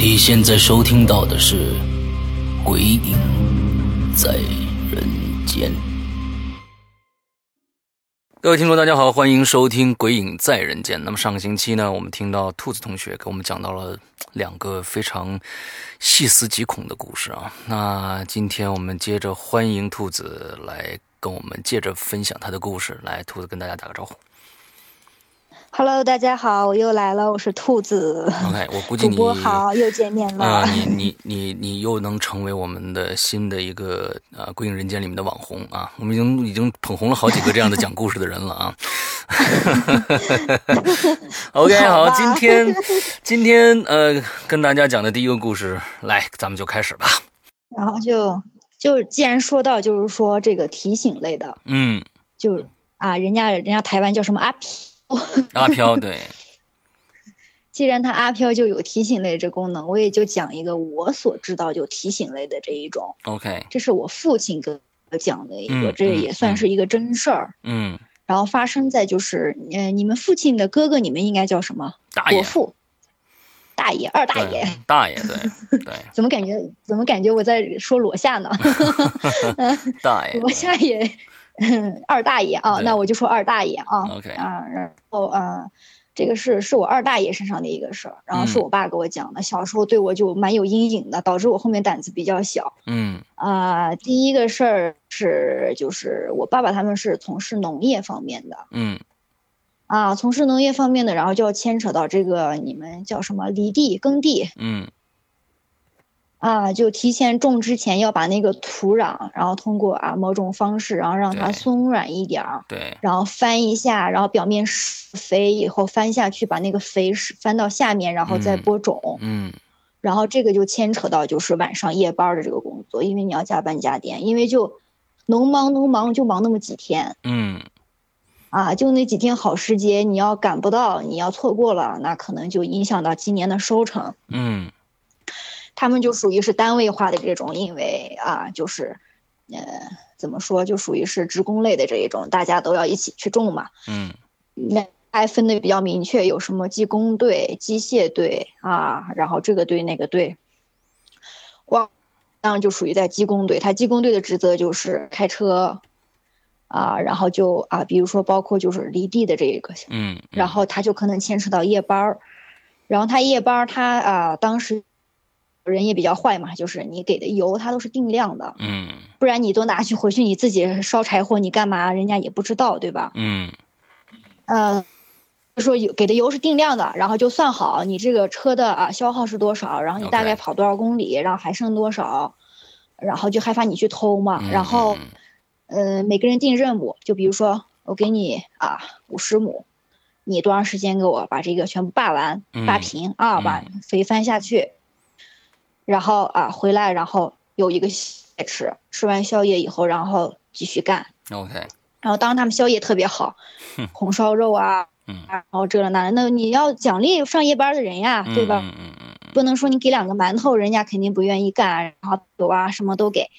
你现在收听到的是《鬼影在人间》。各位听众，大家好，欢迎收听《鬼影在人间》。那么上个星期呢，我们听到兔子同学给我们讲到了两个非常细思极恐的故事啊。那今天我们接着欢迎兔子来跟我们接着分享他的故事。来，兔子跟大家打个招呼。Hello，大家好，我又来了，我是兔子。OK，我估计主你播好，又见面了。啊、你你你你又能成为我们的新的一个呃《归影人间》里面的网红啊！我们已经已经捧红了好几个这样的讲故事的人了啊。OK，好，今天今天呃跟大家讲的第一个故事，来，咱们就开始吧。然后就就既然说到就是说这个提醒类的，嗯，就啊，人家人家台湾叫什么阿飘，阿飘，对，既然它阿飘就有提醒类这功能，我也就讲一个我所知道就提醒类的这一种，OK，这是我父亲跟我讲的一个，嗯嗯这也算是一个真事儿。嗯，然后发生在就是，呃，你们父亲的哥哥，你们应该叫什么？大爷。国，父、大爷、二大爷。，大爷，对对，怎么感觉怎么感觉我在说罗夏呢？大爷。罗夏也，二大爷啊，那我就说二大爷啊。，OK，啊，然后啊，这个是是我二大爷身上的一个事儿，然后是嗯我爸给我讲的。小时候对我就蛮有阴影的，导致我后面胆子比较小。嗯啊、第一个事儿是就是我爸爸他们是从事农业方面的嗯啊，从事农业方面的，然后就要牵扯到这个你们叫什么犁地耕地嗯啊，就提前种之前要把那个土壤，然后通过啊某种方式，然后让它松软一点儿。对，然后翻一下，然后表面施肥以后翻下去，把那个肥是翻到下面，然后再嗯播种。嗯然后这个就牵扯到就是晚上夜班的这个工作，因为你要加班加点，因为就农忙农忙就忙那么几天嗯啊，就那几天好时节，你要赶不到，你要错过了，那可能就影响到今年的收成。嗯他们就属于是单位化的这种，因为啊，就是，呃，怎么说，就属于是职工类的这一种，大家都要一起去种嘛。嗯那还分的比较明确，有什么技工队、机械队啊，然后这个队那个队。我当然就属于在技工队，他技工队的职责就是开车，啊，然后就啊，比如说包括就是犁地的这一个，嗯，然后他就可能牵扯到夜班儿，然后他夜班儿他啊，当时人也比较坏嘛，就是你给的油它都是定量的，嗯。不然你都拿去回去你自己烧柴火，你干嘛人家也不知道，对吧？嗯。说有给的油是定量的，然后就算好你这个车的啊消耗是多少，然后你大概跑多少公里，然后还剩多少，然后就害怕你去偷嘛，嗯然后嗯。呃每个人定任务，就比如说我给你啊五十亩，你多长时间给我把这个全部扒完扒嗯平啊，把嗯肥翻下去，然后啊回来，然后有一个宵夜吃，吃完宵夜以后，然后继续干。OK，然后当时他们宵夜特别好，红烧肉啊，嗯然后这了那的，那你要奖励上夜班的人呀，对吧？嗯嗯嗯不能说你给两个馒头，人家肯定不愿意干，然后有啊什么都给，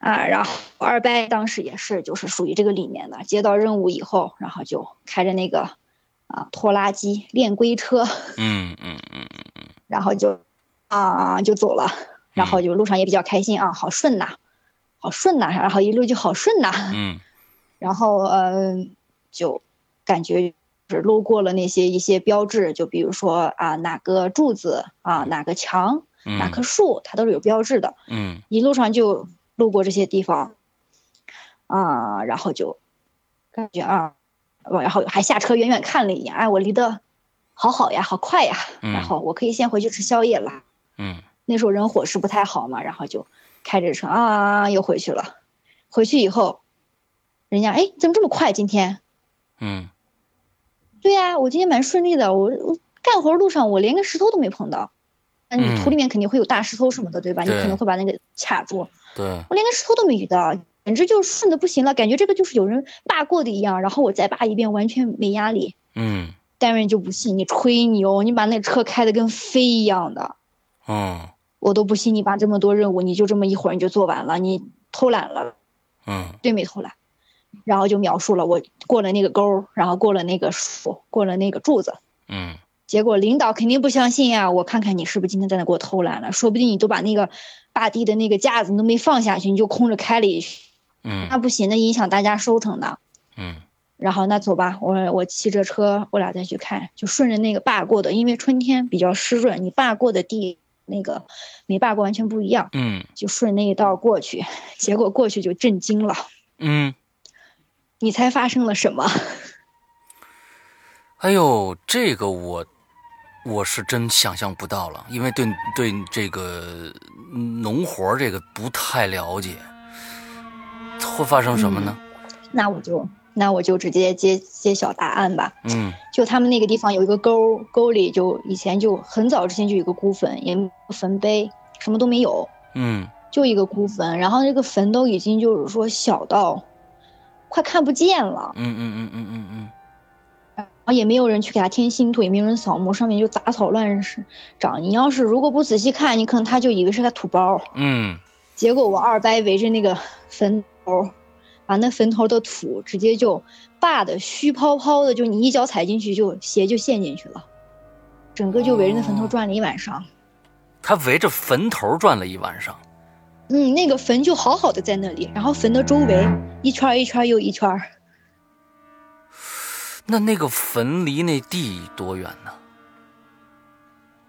啊，然后二伯当时也是就是属于这个里面的，接到任务以后，然后就开着那个啊拖拉机练龟车，嗯嗯嗯嗯 然后就啊就走了，然后就路上也比较开心啊，好顺呐，好顺呐，然后一路就好顺呐，嗯 然后嗯、就感觉是路过了那些一些标志，就比如说啊哪个柱子啊哪个墙嗯，哪棵树，它都是有标志的。嗯一路上就路过这些地方，啊，然后就感觉啊，然后还下车远远看了一眼，哎，我离得好好呀，好快呀，嗯然后我可以先回去吃宵夜了。嗯那时候人伙食不太好嘛，然后就开着车啊又回去了。回去以后，人家哎怎么这么快今天？嗯对呀、我今天蛮顺利的，我我干活路上我连个石头都没碰到。那你嗯土里面肯定会有大石头什么的，对吧？你可能会把那个卡住。对，我连个石头都没遇到，简直就顺的不行了，感觉这个就是有人扒过的一样。然后我再扒一遍，完全没压力。嗯单位就不信你吹牛，你把那车开的跟飞一样的，嗯我都不信你把这么多任务你就这么一会儿你就做完了，你偷懒了，嗯对没偷懒？然后就描述了我过了那个沟儿，然后过了那个树，过了那个柱子。嗯结果领导肯定不相信呀、我看看你是不是今天在那给我偷懒了，说不定你都把那个坝地的那个架子你都没放下去，你就空着开了一去，嗯那不行，那影响大家收成的。嗯然后那走吧，我我骑着车，我俩再去看，就顺着那个坝过的，因为春天比较湿润，你坝过的地那个没坝过完全不一样，嗯就顺那一道过去，结果过去就震惊了，嗯，你猜发生了什么？哎呦，这个我我是真想象不到了，因为对对这个农活这个不太了解，会发生什么呢？那我就那我就直接揭揭晓答案吧。嗯就他们那个地方有一个沟，沟里就以前就很早之前就有一个孤坟，也没有坟碑，什么都没有，嗯就一个孤坟，然后这个坟都已经就是说小到快看不见了。嗯嗯嗯嗯嗯嗯然后也没有人去给他添新土，也没有人扫墓，上面就杂草乱长。你要是如果不仔细看，你可能他就以为是个土包。嗯结果我二伯围着那个坟头，把那坟头的土直接就霸的虚泡泡的，就你一脚踩进去就鞋就陷进去了，整个就围着那坟头转了一晚上。他围着坟头转了一晚上。嗯，那个坟就好好的在那里，然后坟的周围一圈儿一圈儿又一圈儿，那那个坟离那地多远呢？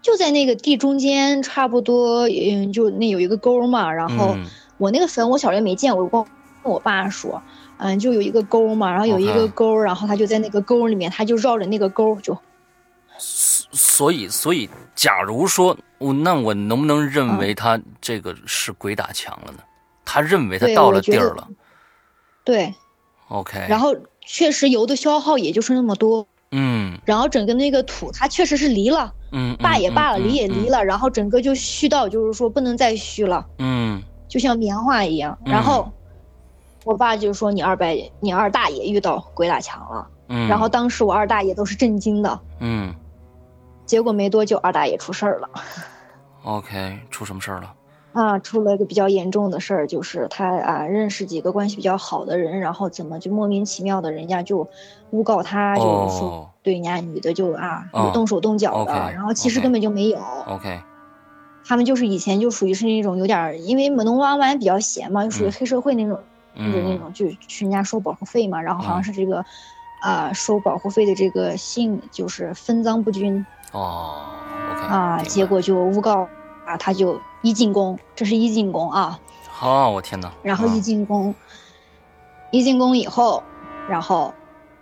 就在那个地中间，差不多，嗯，就那有一个沟嘛。然后嗯我那个坟我小时候没见过，我爸说，嗯，就有一个沟嘛，然后有一个沟，然后他就在那个沟里面，他就绕着那个沟就，所以，所以，假如说我，那我能不能认为他这个是鬼打墙了呢？他认为他到了地儿了。对，OK，然后确实油的消耗也就是那么多，嗯然后整个那个土它确实是离了，嗯，罢也罢了，离也离了。了，然后整个就虚到就是说不能再虚了。嗯就像棉花一样。嗯然后我爸就说：“你二伯，你二大爷遇到鬼打墙了。嗯，然后当时我二大爷都是震惊的，嗯结果没多久二大爷出事儿了。OK，出什么事儿了？啊，出了一个比较严重的事儿，就是他啊认识几个关系比较好的人，然后怎么就莫名其妙的，人家就诬告他，就是说哦对人家女的就啊动手动脚的然后其实根本就没有。OK，他们就是以前就属于是那种有点儿，因为门东湾湾比较闲嘛，就属于嗯黑社会那种。就是那嗯。种就去人家收保护费嘛，然后好像嗯。是这个，啊、收保护费的这个姓就是分赃不均哦啊，结果就诬告啊，他就一进宫，这是一进宫啊，好，我天哪！然后一啊进宫，一进宫以后，然后，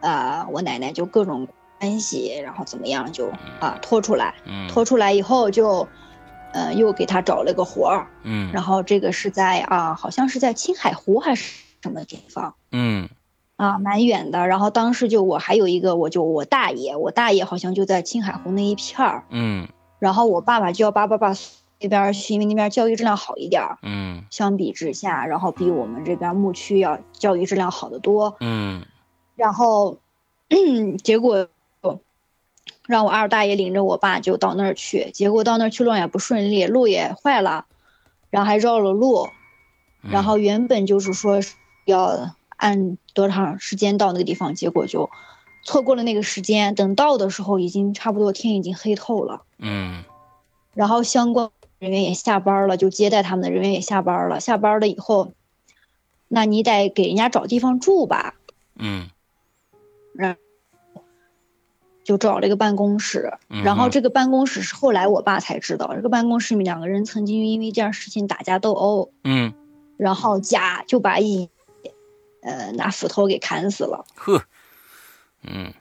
呃，我奶奶就各种关系，然后怎么样就啊拖出来，嗯拖出来以后就，呃，又给他找了个活儿，嗯。然后这个是在啊，好像是在青海湖还是什么地方。嗯啊，蛮远的。然后当时就我还有一个，我就我大爷，我大爷好像就在青海湖那一片儿。嗯然后我爸爸就要把爸爸那边儿去，因为那边教育质量好一点儿。嗯相比之下，然后比我们这边牧区要教育质量好得多。嗯然后，结果让我二大爷领着我爸就到那儿去，结果到那儿去路也不顺利，路也坏了，然后还绕了路。嗯，然后原本就是说是要按多长时间到那个地方，结果就错过了那个时间。等到的时候，已经差不多天已经黑透了。嗯然后相关人员也下班了，就接待他们的人员也下班了。下班了以后，那你得给人家找地方住吧，嗯然就找了一个办公室。嗯然后这个办公室是后来我爸才知道，这个办公室里面两个人曾经因为一件事情打架斗殴，嗯然后甲就把一呃拿斧头给砍死了。呵嗯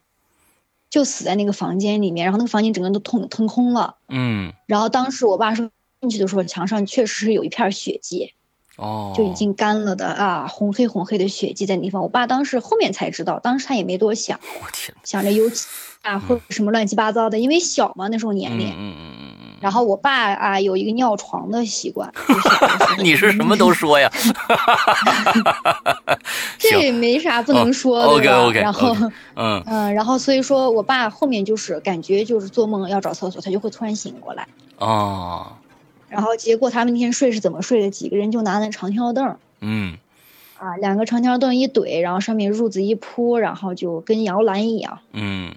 就死在那个房间里面，然后那个房间整个都腾腾空了。嗯然后当时我爸说进去的时候，墙上确实是有一片血迹，哦，就已经干了的啊，红黑红黑的血迹在那地方。我爸当时后面才知道，当时他也没多想，我天，想着油漆啊或者什么乱七八糟的，因为小嘛那时候年龄。然后我爸啊有一个尿床的习惯，你是什么都说呀？这也没啥不能说的。OK OK，然后 嗯嗯，然后所以说我爸后面就是感觉就是做梦要找厕所，他就会突然醒过来。哦，然后结果他们那天睡是怎么睡的？几个人就拿那长条凳嗯啊，两个长条凳一怼，然后上面褥子一铺，然后就跟摇篮一样嗯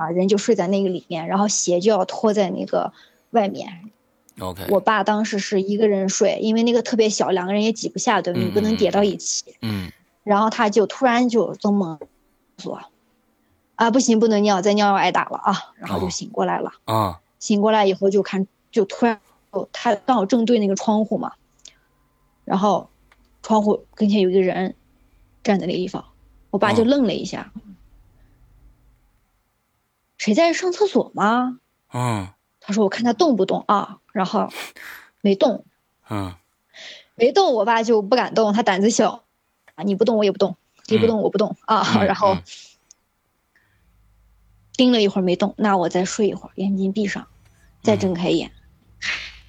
啊，人就睡在那个里面，然后鞋就要拖在那个外面。，OK，我爸当时是一个人睡，因为那个特别小，两个人也挤不下，对吧？嗯你不能叠到一起。嗯然后他就突然就做梦说，啊，不行，不能尿，再尿要挨打了啊！然后就哦醒过来了。啊醒过来以后就看，就突然，哦他刚好正对那个窗户嘛，然后窗户跟前有一个人站在那个地方，我爸就哦愣了一下，谁在上厕所吗？嗯。他说我看他动不动啊，然后没动，嗯。没动，我爸就不敢动，他胆子小，啊，你不动我也不动，你不动我不动啊，嗯然后嗯。盯了一会儿没动，那我再睡一会儿，眼睛闭上，再睁开眼，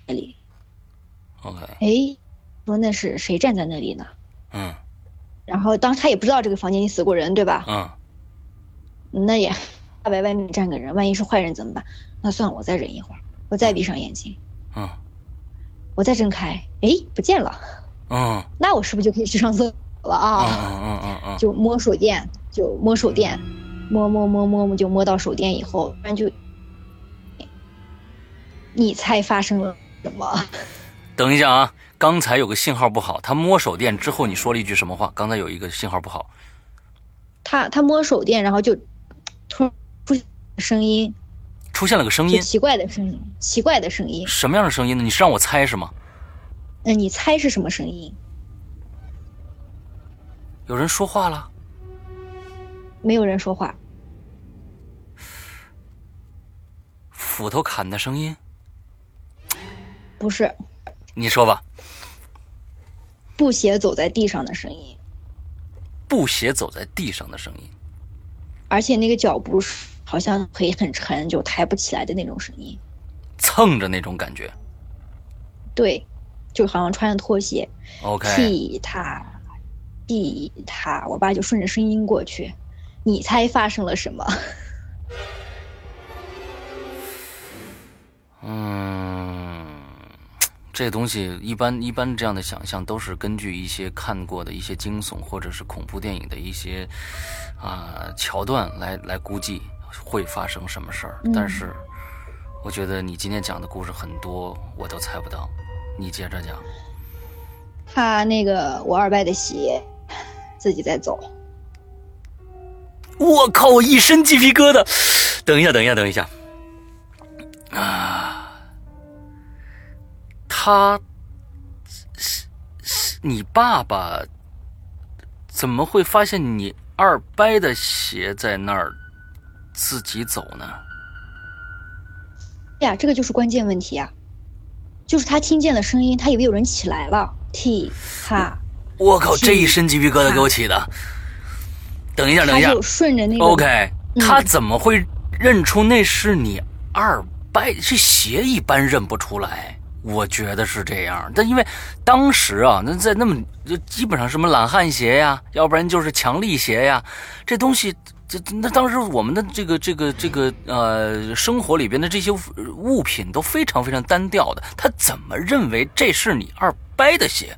那里，，OK，哎，说那是谁站在那里呢？嗯。然后当时他也不知道这个房间里死过人，对吧？嗯。那也怕在外面站个人，万一是坏人怎么办？那算了，我再忍一会儿，我再闭上眼睛，嗯我再睁开，哎，不见了，嗯 那我是不是就可以去上厕所了啊啊？嗯嗯嗯就摸手电，就摸手电，摸摸摸摸摸，就摸到手电以后，突然就，你猜发生了什么？等一下啊，刚才有个信号不好，他摸手电之后你说了一句什么话？刚才有一个信号不好，他他摸手电，然后就突声音，出现了个声音，奇怪的声音，奇怪的声音。什么样的声音呢？你是让我猜是吗？嗯你猜是什么声音？有人说话了？没有人说话，斧头砍的声音？不是你说吧。布鞋走在地上的声音，布鞋走在地上的声音。而且那个脚步是好像腿很沉，就抬不起来的那种声音。蹭着那种感觉。对，就好像穿着拖鞋。OK，踢踏，踢踏，我爸就顺着声音过去，你猜发生了什么？嗯，这东西一般一般这样的想象都是根据一些看过的一些惊悚或者是恐怖电影的一些啊、桥段来来估计会发生什么事儿。嗯但是我觉得你今天讲的故事很多我都猜不到，你接着讲。他那个我二伯的鞋自己在走，我靠！我一身鸡皮疙瘩。等一下，等一下，等一下。啊，他是是你爸爸怎么会发现你二伯的鞋在那儿自己走呢？呀，这个就是关键问题啊，就是他听见了声音，他以为有人起来了，踢哈，我靠！这一身鸡皮疙瘩给我起的。等一下，等一下顺着那个 OK，嗯他怎么会认出那是你二伯？这鞋一般认不出来，我觉得是这样。但因为当时啊，那在那么就基本上什么懒汉鞋呀，要不然就是强力鞋呀，这东西。这那当时我们的这个这个这个呃生活里边的这些物品都非常非常单调的，他怎么认为这是你二伯的鞋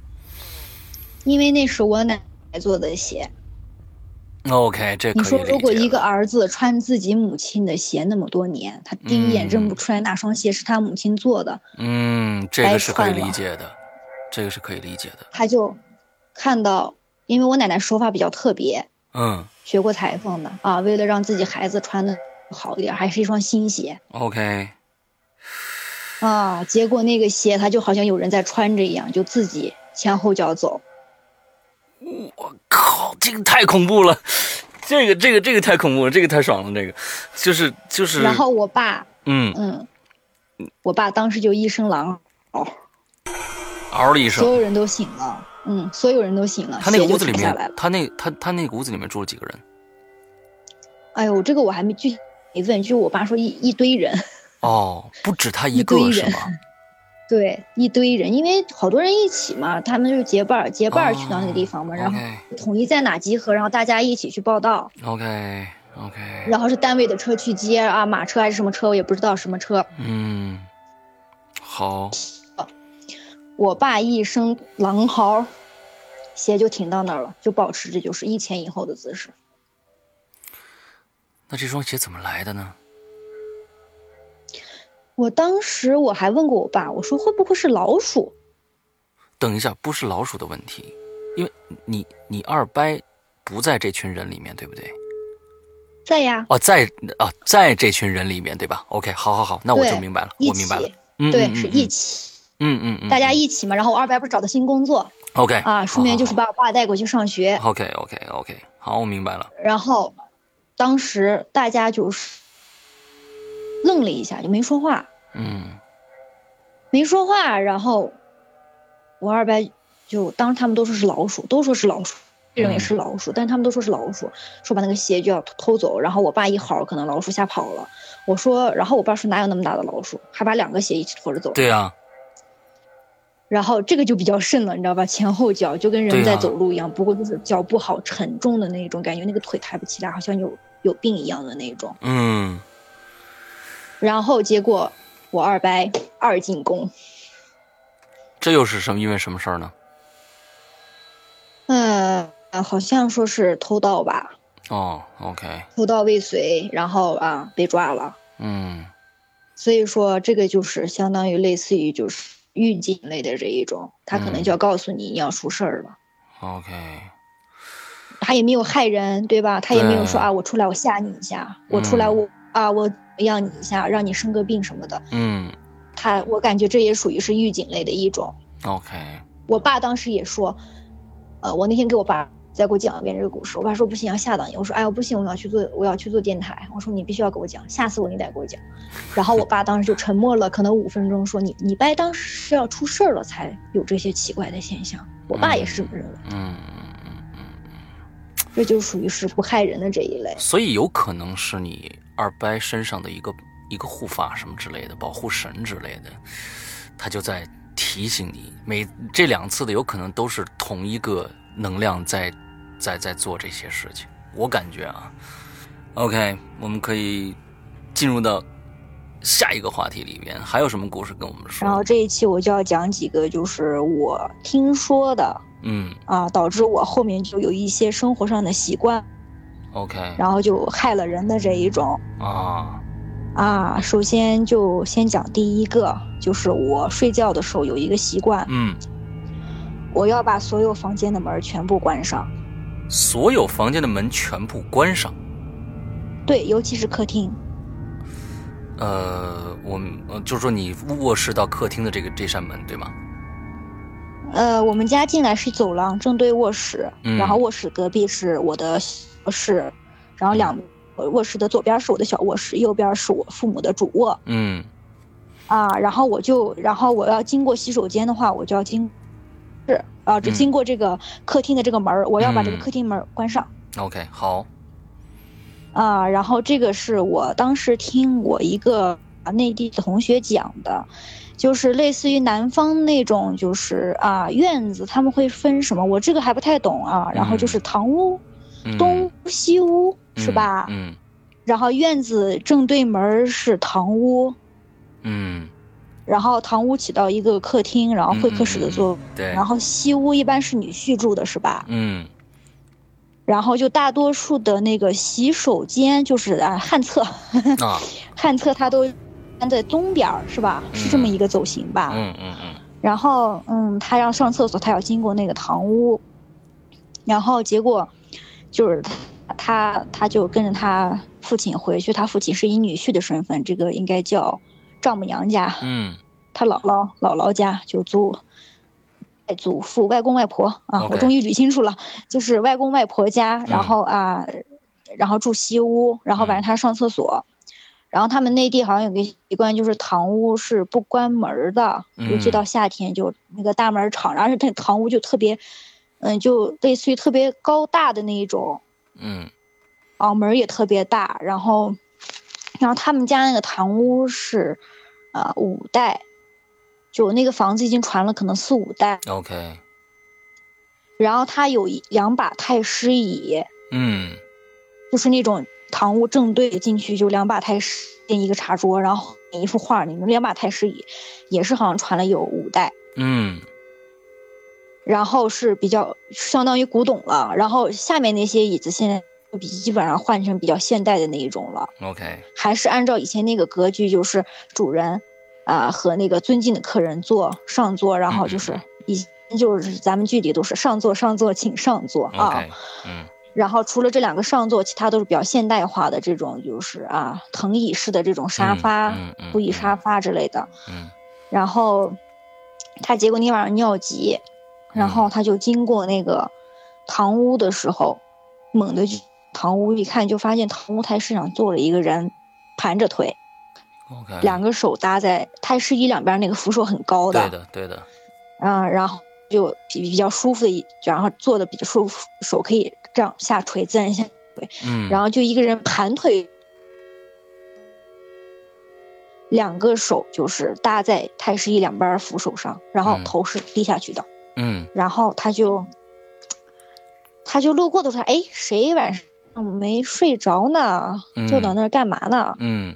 因为那是我奶奶做的鞋。？OK，这你说，如果一个儿子穿自己母亲的鞋那么多年，他第一眼认不出来那双鞋是他母亲做的，嗯，这个是可以理解的，这个是可以理解的。他就看到，因为我奶奶手法比较特别，嗯学过裁缝的啊，为了让自己孩子穿的好一点，还是一双新鞋，OK，啊。结果那个鞋，他就好像有人在穿着一样，就自己前后脚走。我靠，这个太恐怖了，这个这个这个太恐怖了，这个太爽了，这个就是就是，然后我爸，嗯。嗯，我爸当时就一声狼嗷。嗷了一声，所有人都醒了，嗯，所有人都醒了。他那个屋子里面他那他他那个屋子里面住了几个人？哎呦，这个我还没具体没问，就我爸说一一堆人，哦，不止他一个是吗？对，一堆人，因为好多人一起嘛，他们就是结伴儿结伴儿去到那个地方嘛，然后统一在哪集合，然后大家一起去报道，OK OK，然后是单位的车去接啊，马车还是什么车，我也不知道什么车。嗯，好，我爸一声狼嚎，鞋就停到那儿了，就保持着就是一前一后的姿势。那这双鞋怎么来的呢？我当时我还问过我爸，我说会不会是老鼠？等一下，不是老鼠的问题，因为你你二伯不在这群人里面，对不对？在呀，哦，在哦，在这群人里面，对吧？OK，好好好，那我就明白了，我明白了嗯，对，是一起，嗯嗯嗯，大家一起嘛。然后我二伯不是找到新工作 OK 啊，顺便就是把我爸带过去上学。OK OK OK，好，我明白了，然后当时大家就是愣了一下，就没说话，嗯没说话。然后我二伯就当时他们都说是老鼠，都说是老鼠，认为是老鼠，但他们都说是老鼠，说把那个鞋就要偷偷走。然后我爸一嚎，可能老鼠吓跑了。我说，然后我爸说哪有那么大的老鼠，还把两个鞋一起拖着走。对呀、然后这个就比较慎了，你知道吧？前后脚就跟人在走路一样，不过就是脚不好沉重的那种感觉，那个腿抬不起来，好像有有病一样的那种。嗯，然后结果我二伯二进宫，这又是什么？因为什么事儿呢？嗯，好像说是偷盗吧，哦，OK，偷盗未遂，然后啊被抓了。嗯所以说这个就是相当于类似于就是预警类的这一种，他可能嗯就要告诉你你要出事儿了。，OK，他也没有害人，对吧？他也没有说啊，我出来我吓你一下，我出来嗯我啊我怎么样你一下，让你生个病什么的。嗯他我感觉这也属于是预警类的一种。，OK，我爸当时也说，呃，我那天给我爸再给我讲一遍这个故事，我爸说不行要吓到你，我说哎呦不行，我要去做我要去做电台，我说你必须要给我讲，吓死我你得给我讲。然后我爸当时就沉默了，可能五分钟，说你你爸当时是要出事儿了才有这些奇怪的现象，我爸也是这么认为，嗯嗯嗯嗯，这就属于是不害人的这一类。所以有可能是你二伯身上的一个一个护法什么之类的，保护神之类的，他就在提醒你，每这两次的有可能都是同一个能量在在在做这些事情，我感觉啊。OK，我们可以进入到下一个话题里边，还有什么故事跟我们说？然后这一期我就要讲几个就是我听说的嗯。啊，导致我后面就有一些生活上的习惯，，OK。然后就害了人的这一种。啊，啊，首先就先讲第一个，就是我睡觉的时候有一个习惯，嗯，我要把所有房间的门全部关上，所有房间的门全部关上。对，尤其是客厅。呃，我们呃就是说你卧室到客厅的这个这扇门，对吗？呃，我们家进来是走廊，正对卧室，嗯然后卧室隔壁是我的卧室，然后两呃卧室的左边是我的小卧室，右边是我父母的主卧嗯啊。然后我就，然后我要经过洗手间的话，我就要经是啊，只嗯经过这个客厅的这个门儿，我要把这个嗯客厅门关上。，OK，好，啊，然后这个是我当时听我一个啊内地的同学讲的，就是类似于南方那种，就是啊院子他们会分什么，我这个还不太懂啊。然后就是堂屋、嗯、东屋西屋是吧？嗯然后院子正对门是堂屋，嗯，然后堂屋起到一个客厅，然后会客室的作用。对，然后西屋一般是女婿住的是吧？嗯然后就大多数的那个洗手间就是啊旱厕。啊，旱厕它都安在东边儿是吧？是这么一个走形吧？嗯嗯嗯然后嗯，他要上厕所，他要经过那个堂屋，然后结果就是他他他就跟着他父亲回去，他父亲是以女婿的身份，这个应该叫丈母娘家，嗯。他姥姥姥姥家就祖外祖父、外公外婆啊我终于捋清楚了，就是外公外婆家，嗯。然后啊，然后住西屋，然后晚上他上厕所，然后他们内地好像有个习惯，就是堂屋是不关门的，尤其到夏天就那个大门敞，然后这堂屋就特别，嗯，就类似于特别高大的那一种，嗯，啊，门也特别大，然后，然后他们家那个堂屋是，啊，五代，就那个房子已经传了可能四五代，OK，然后他有两把太师椅，嗯，就是那种。堂屋正对进去就两把太师，一个茶桌，然后一幅画，里面两把太师椅，也是好像传了有五代，嗯，然后是比较相当于古董了，然后下面那些椅子现在比基本上换成比较现代的那一种了，OK，还是按照以前那个格局，就是主人啊和那个尊敬的客人坐上座，然后就是以就是咱们剧里都是上座上座请上座啊，嗯。然后除了这两个上座，其他都是比较现代化的这种，就是啊藤椅式的这种沙发、布艺沙发之类的。嗯。然后他结果那晚上尿急，然后他就经过那个堂屋的时候，猛地就堂屋一看，就发现堂屋太师上坐了一个人，盘着腿，OK，两个手搭在太师椅两边那个扶手很高的，对的，对的。嗯，然后就比比较舒服的，然后坐的比较舒服，手可以。这样下垂，自然下垂。嗯，然后就一个人盘腿，两个手就是搭在太师椅两边扶手上，然后头是低下去的。嗯，然后他就，他就路过的时候，哎，谁晚上没睡着呢？就到那儿干嘛呢？嗯，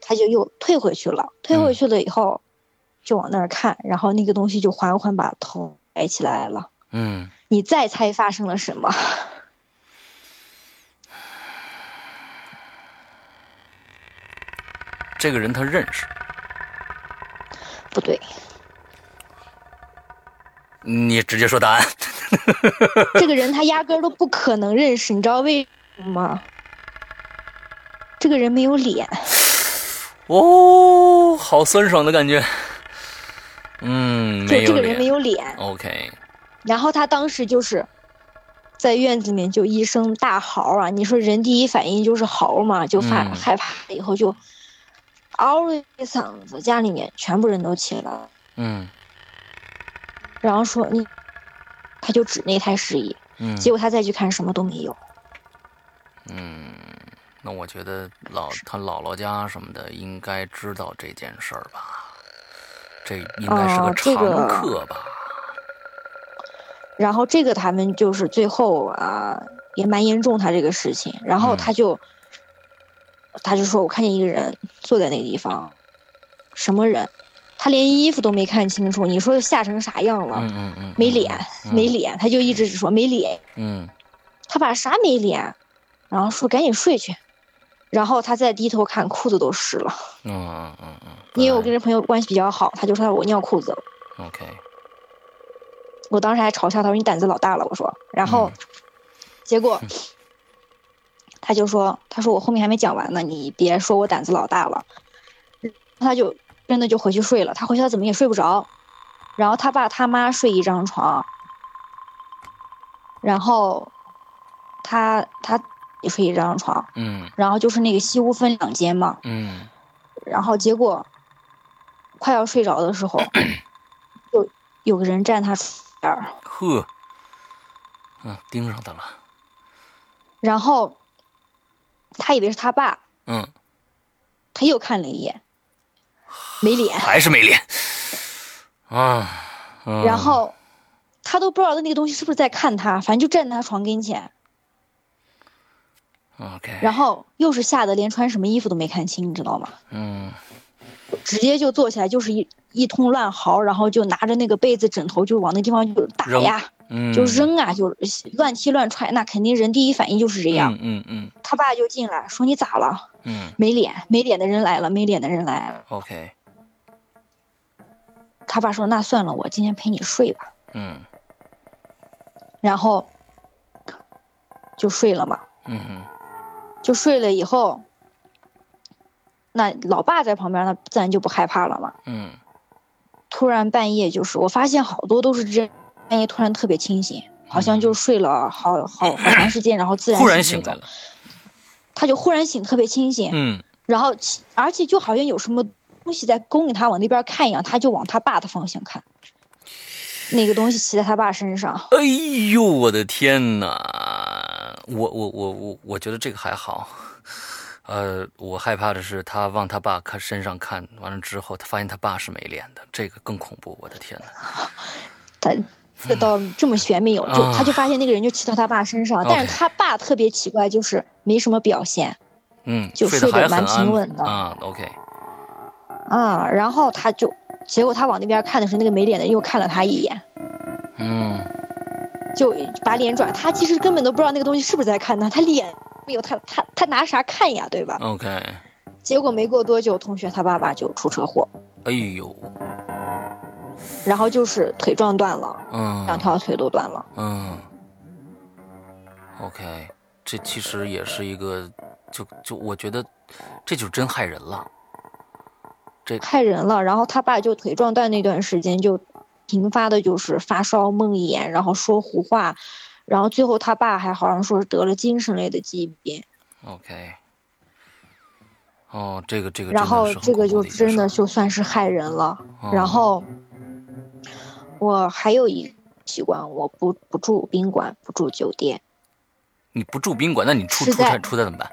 他就又退回去了。退回去了以后，就往那儿看，然后那个东西就缓缓把头抬起来了。嗯，你再猜发生了什么？这个人他认识？不对，你直接说答案。这个人他压根都不可能认识，你知道为吗？这个人没有脸。哦，好酸爽的感觉。嗯，就这个人没有脸。OK。然后他当时就是在院子里面就一声大嚎啊！你说人第一反应就是嚎嘛，就怕害怕，以后就。嗷了一嗓子，家里面全部人都起来了。嗯，然后说你，他就指那台石椅。嗯，结果他再去看，什么都没有。嗯，那我觉得老他姥姥家什么的应该知道这件事儿吧？这应该是个常客吧？然后这个他们就是最后啊，也蛮严重，他这个事情。然后他就。他就说：“我看见一个人坐在那个地方，什么人？他连衣服都没看清楚。你说吓成啥样了？嗯嗯嗯，没脸，没脸。他就一直只说没脸。嗯，他把啥没脸？然后说赶紧睡去。然后他再低头看，裤子都湿了。嗯嗯嗯嗯。因为我跟这朋友关系比较好，他就说我尿裤子了。OK。我当时还嘲笑他说你胆子老大了。我说，然后结果。他就说：“他说我后面还没讲完呢，你别说我胆子老大了。”他就真的就回去睡了。他回去他怎么也睡不着，然后他爸他妈睡一张床，然后他他也睡一张床，嗯，然后就是那个西屋分两间嘛，嗯，然后结果快要睡着的时候，有有个人站他边儿，呵，嗯，盯上他了，然后。他以为是他爸，嗯，他又看了一眼，没脸，还是没脸，啊，然后他都不知道那个东西是不是在看他，反正就站在他床跟前，OK，然后又是吓得连穿什么衣服都没看清，你知道吗？嗯，直接就坐起来就是一一通乱嚎，然后就拿着那个被子枕头就往那地方就打呀。就扔啊，就乱踢乱踹，那肯定人第一反应就是这样。嗯嗯。他爸就进来，说你咋了？嗯。没脸，没脸的人来了，没脸的人来了。OK。他爸说：“那算了，我今天陪你睡吧。”嗯。然后就睡了嘛。嗯嗯。就睡了以后，那老爸在旁边，那自然就不害怕了嘛。嗯。突然半夜，就是我发现好多都是这。半夜突然特别清醒，好像就睡了好好好长时间，然后自然忽然醒来了。他就忽然醒，特别清醒。嗯。然后而且就好像有什么东西在勾引他往那边看一样，他就往他爸的方向看。那个东西骑在他爸身上。哎呦，我的天哪！我我我我我觉得这个还好。呃，我害怕的是他往他爸看身上看完了之后，他发现他爸是没脸的，这个更恐怖。我的天哪！他这到这么悬没有，就他就发现那个人就骑到他爸身上，但是他爸特别奇怪，就是没什么表现。嗯，就睡得蛮平稳的啊。OK。啊，然后他就，结果他往那边看的时候，那个没脸的又看了他一眼。嗯。就把脸转，他其实根本都不知道那个东西是不是在看他，他脸。没有他，他他拿啥看呀，对吧？OK。结果没过多久，同学他爸爸就出车祸。哎呦！然后就是腿撞断了，嗯，两条腿都断了。嗯。OK，这其实也是一个，就就我觉得，这就真害人了。这害人了。然后他爸就腿撞断那段时间，就频发的就是发烧、梦魇，然后说胡话。然后最后他爸还好像说是得了精神类的疾病。OK。哦，这个这个。然后这个就真的就算是害人了。然后我还有一习惯，我不不住宾馆，不住酒店。你不住宾馆，那你出出差出差怎么办？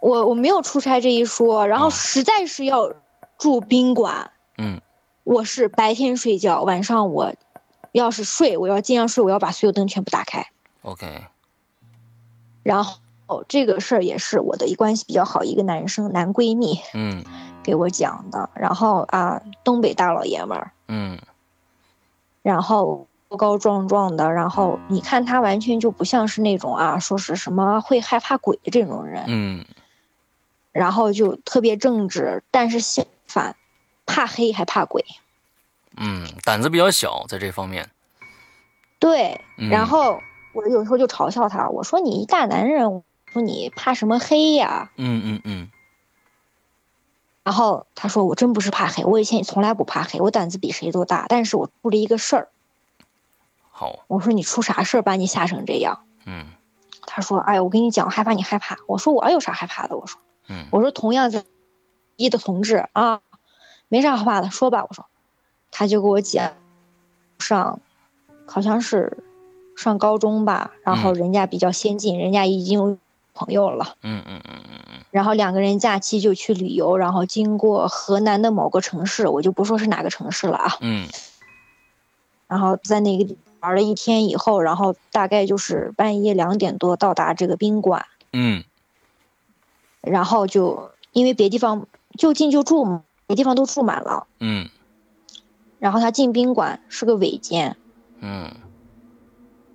我我没有出差这一说，然后实在是要住宾馆。嗯。我是白天睡觉，晚上我。要是睡，我要尽量睡，我要把所有灯全部打开。OK。然后这个事儿也是我的一关系比较好一个男生男闺蜜，嗯，给我讲的。然后啊，东北大老爷们儿，嗯，然后高高壮壮的，然后你看他完全就不像是那种啊，说是什么会害怕鬼的这种人，嗯，然后就特别正直，但是相反，怕黑还怕鬼。嗯，胆子比较小，在这方面。对，然后我有时候就嘲笑他，我说你一大男人，说你怕什么黑呀？嗯嗯嗯。然后他说我真不是怕黑，我以前也从来不怕黑，我胆子比谁都大，但是我出了一个事儿。好。我说你出啥事儿把你吓成这样？嗯。他说：“哎呀，我跟你讲，害怕你害怕。”我说：“我有啥害怕的？”我说：“嗯。”我说：“同样在一的同志啊，没啥好怕的，说吧。”我说。他就给我讲，上，好像是上高中吧，然后人家比较先进，人家已经有朋友了。嗯嗯嗯嗯嗯。然后两个人假期就去旅游，然后经过河南的某个城市，我就不说是哪个城市了啊。嗯。然后在那个玩了一天以后，然后大概就是半夜两点多到达这个宾馆。嗯。然后就因为别地方就近就住，别地方都住满了。嗯。然后他进宾馆是个尾间，嗯，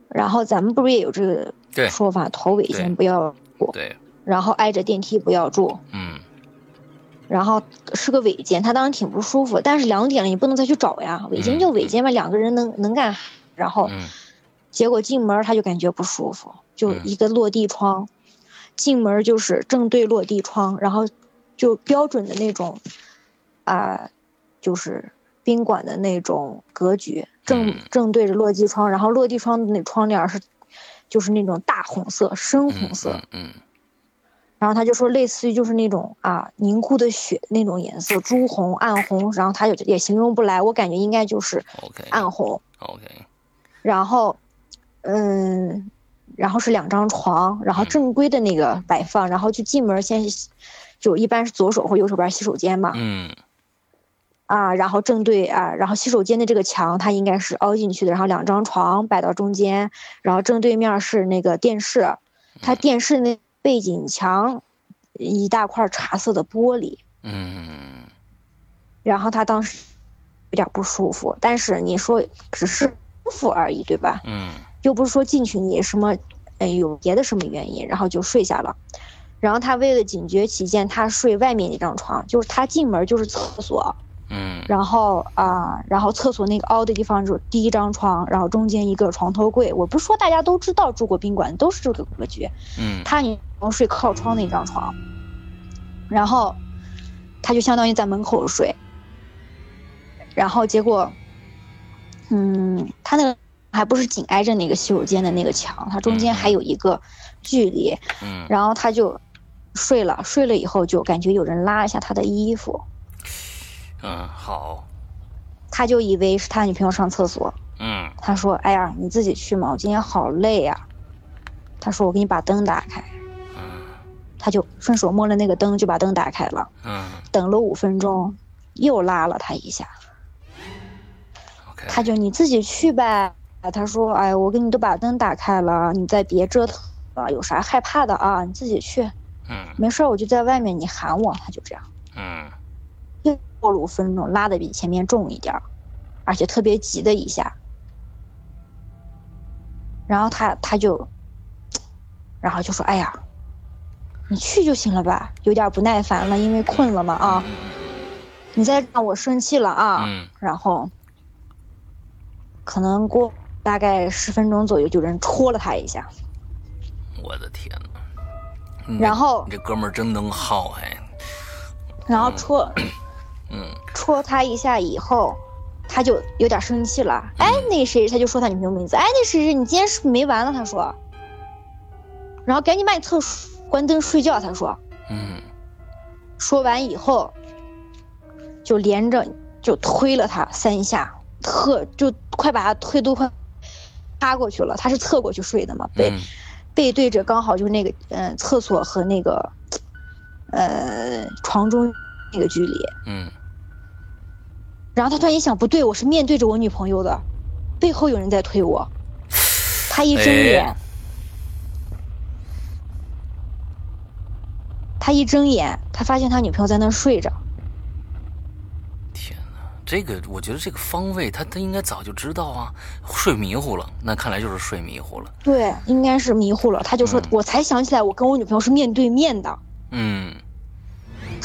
然后咱们不是也有这个说法，头尾间不要住，对，然后挨着电梯不要住，嗯，然后是个尾间，他当时挺不舒服，但是两点了，你不能再去找呀，尾间就尾间嘛，两个人能能干，然后，结果进门他就感觉不舒服，就一个落地窗，进门就是正对落地窗，然后就标准的那种，啊，就是。宾馆的那种格局，正正对着落地窗，然后落地窗的那窗帘是，就是那种大红色、深红色。嗯。然后他就说，类似于就是那种啊凝固的血那种颜色，朱红、暗红。然后他就也形容不来，我感觉应该就是暗红。OK。然后，嗯，然后是两张床，然后正规的那个摆放，然后就进门先，就一般是左手或右手边洗手间嘛。嗯。啊，然后正对啊，然后洗手间的这个墙它应该是凹进去的，然后两张床摆到中间，然后正对面是那个电视，它电视那背景墙一大块茶色的玻璃，嗯，然后他当时有点不舒服，但是你说只是舒服而已，对吧？嗯，又不是说进去你什么，哎，有别的什么原因，然后就睡下了，然后他为了警觉起见，他睡外面那张床，就是他进门就是厕所。嗯，然后啊，然后厕所那个凹的地方就第一张床，然后中间一个床头柜。我不是说大家都知道住过宾馆都是这个格局，嗯，他你睡靠窗那张床，然后他就相当于在门口睡，然后结果，嗯，他那个还不是紧挨着那个洗手间的那个墙，他中间还有一个距离，嗯，然后他就睡了，睡了以后就感觉有人拉一下他的衣服，嗯，好，他就以为是他女朋友上厕所。嗯他说：“哎呀，你自己去嘛，我今天好累呀、他说：“我给你把灯打开。”他就顺手摸了那个灯，就把灯打开了。嗯等了五分钟，又拉了他一下他就你自己去呗。他说：“哎，我给你都把灯打开了，你再别折腾了，有啥害怕的啊？你自己去，嗯没事，我就在外面，你喊我。”他就这样，嗯又过了五分钟，拉的比前面重一点儿，而且特别急的一下。然后他他就，然后就说：“哎呀，你去就行了吧，有点不耐烦了，因为困了嘛啊。你再让我生气了啊。嗯然后，可能过大概十分钟左右，就有人戳了他一下，我的天哪！然后你这哥们儿真能耗哎，然后戳嗯戳他一下以后，他就有点生气了。哎，那谁，他就说他女朋友名字。哎，那谁谁，你今天是没完了？他说。然后赶紧把你厕所关灯睡觉。他说。嗯说完以后，就连着就推了他三下，特就快把他推都快趴过去了。他是侧过去睡的嘛，背、嗯背对着刚好就是那个嗯、呃厕所和那个呃床中那个距离。嗯然后他突然一想，不对，我是面对着我女朋友的，背后有人在推我。他一睁眼，哎他一睁眼，他发现他女朋友在那儿睡着。天哪，这个我觉得这个方位他他应该早就知道啊，睡迷糊了，那看来就是睡迷糊了。对，应该是迷糊了。他就说，嗯我才想起来，我跟我女朋友是面对面的。嗯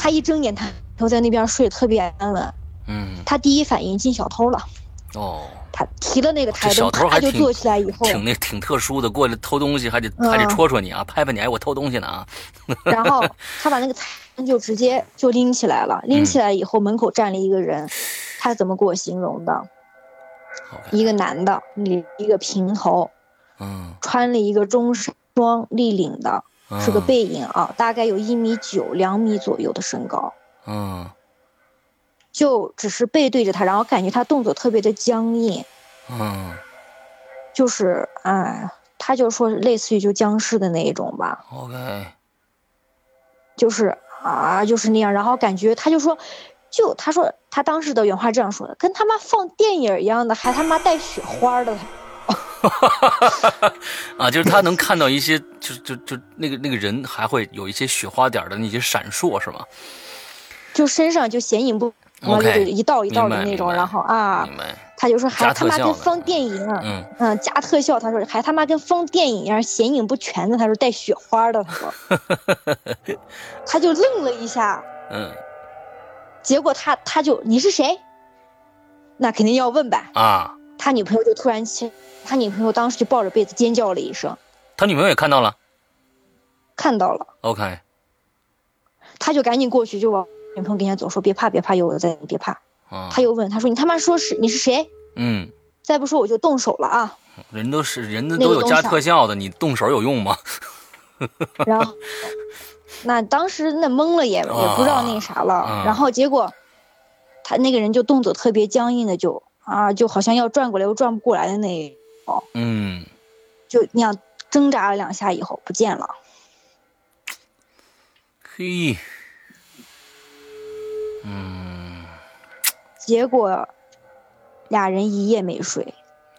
他一睁眼，他女朋友在那边睡，特别安稳。嗯他第一反应进小偷了，哦，他提了那个台灯，他就偷还挺坐起来以后，挺那挺特殊的，过来偷东西还得嗯还得戳戳你啊，拍拍你，哎，我偷东西呢啊。然后他把那个台灯就直接就拎起来了。拎起来以后，门口站了一个人，他怎么给我形容的？一个男的，一一个平头，嗯，穿了一个中山装立领的，嗯是个背影啊，大概有一米九、两米左右的身高，嗯。就只是背对着他，然后感觉他动作特别的僵硬，嗯。就是哎，他就说类似于就僵尸的那一种吧，，OK，就是啊，就是那样，然后感觉他就说。就他说他当时的原话这样说的，跟他妈放电影一样的，还他妈带雪花的，啊，就是他能看到一些，就就就那个那个人还会有一些雪花点的那些闪烁，是吗？就身上就显影不，然后 OK，就是一道一道的那种，然后啊，他就说还他妈跟放电影，嗯嗯，加特效，他说还他妈跟放电影一样，显影不全的，他说带雪花的，他说，他就愣了一下，嗯结果他他就你是谁？那肯定要问呗。啊，他女朋友就突然起，他女朋友当时就抱着被子尖叫了一声，他女朋友也看到了看到了，，OK，他就赶紧过去就往女朋友跟前走，说别怕别怕，有我在，你别怕。啊，他又问他说你他妈说是你是谁？嗯，再不说我就动手了啊！人都是人家那都有加特效的，你动手有用吗？然后，那当时那懵了也也不知道那啥了，啊然后结果，他那个人就动作特别僵硬的就啊，就好像要转过来又转不过来的那，嗯，就那样挣扎了两下以后不见了。嘿，嗯结果，俩人一夜没睡，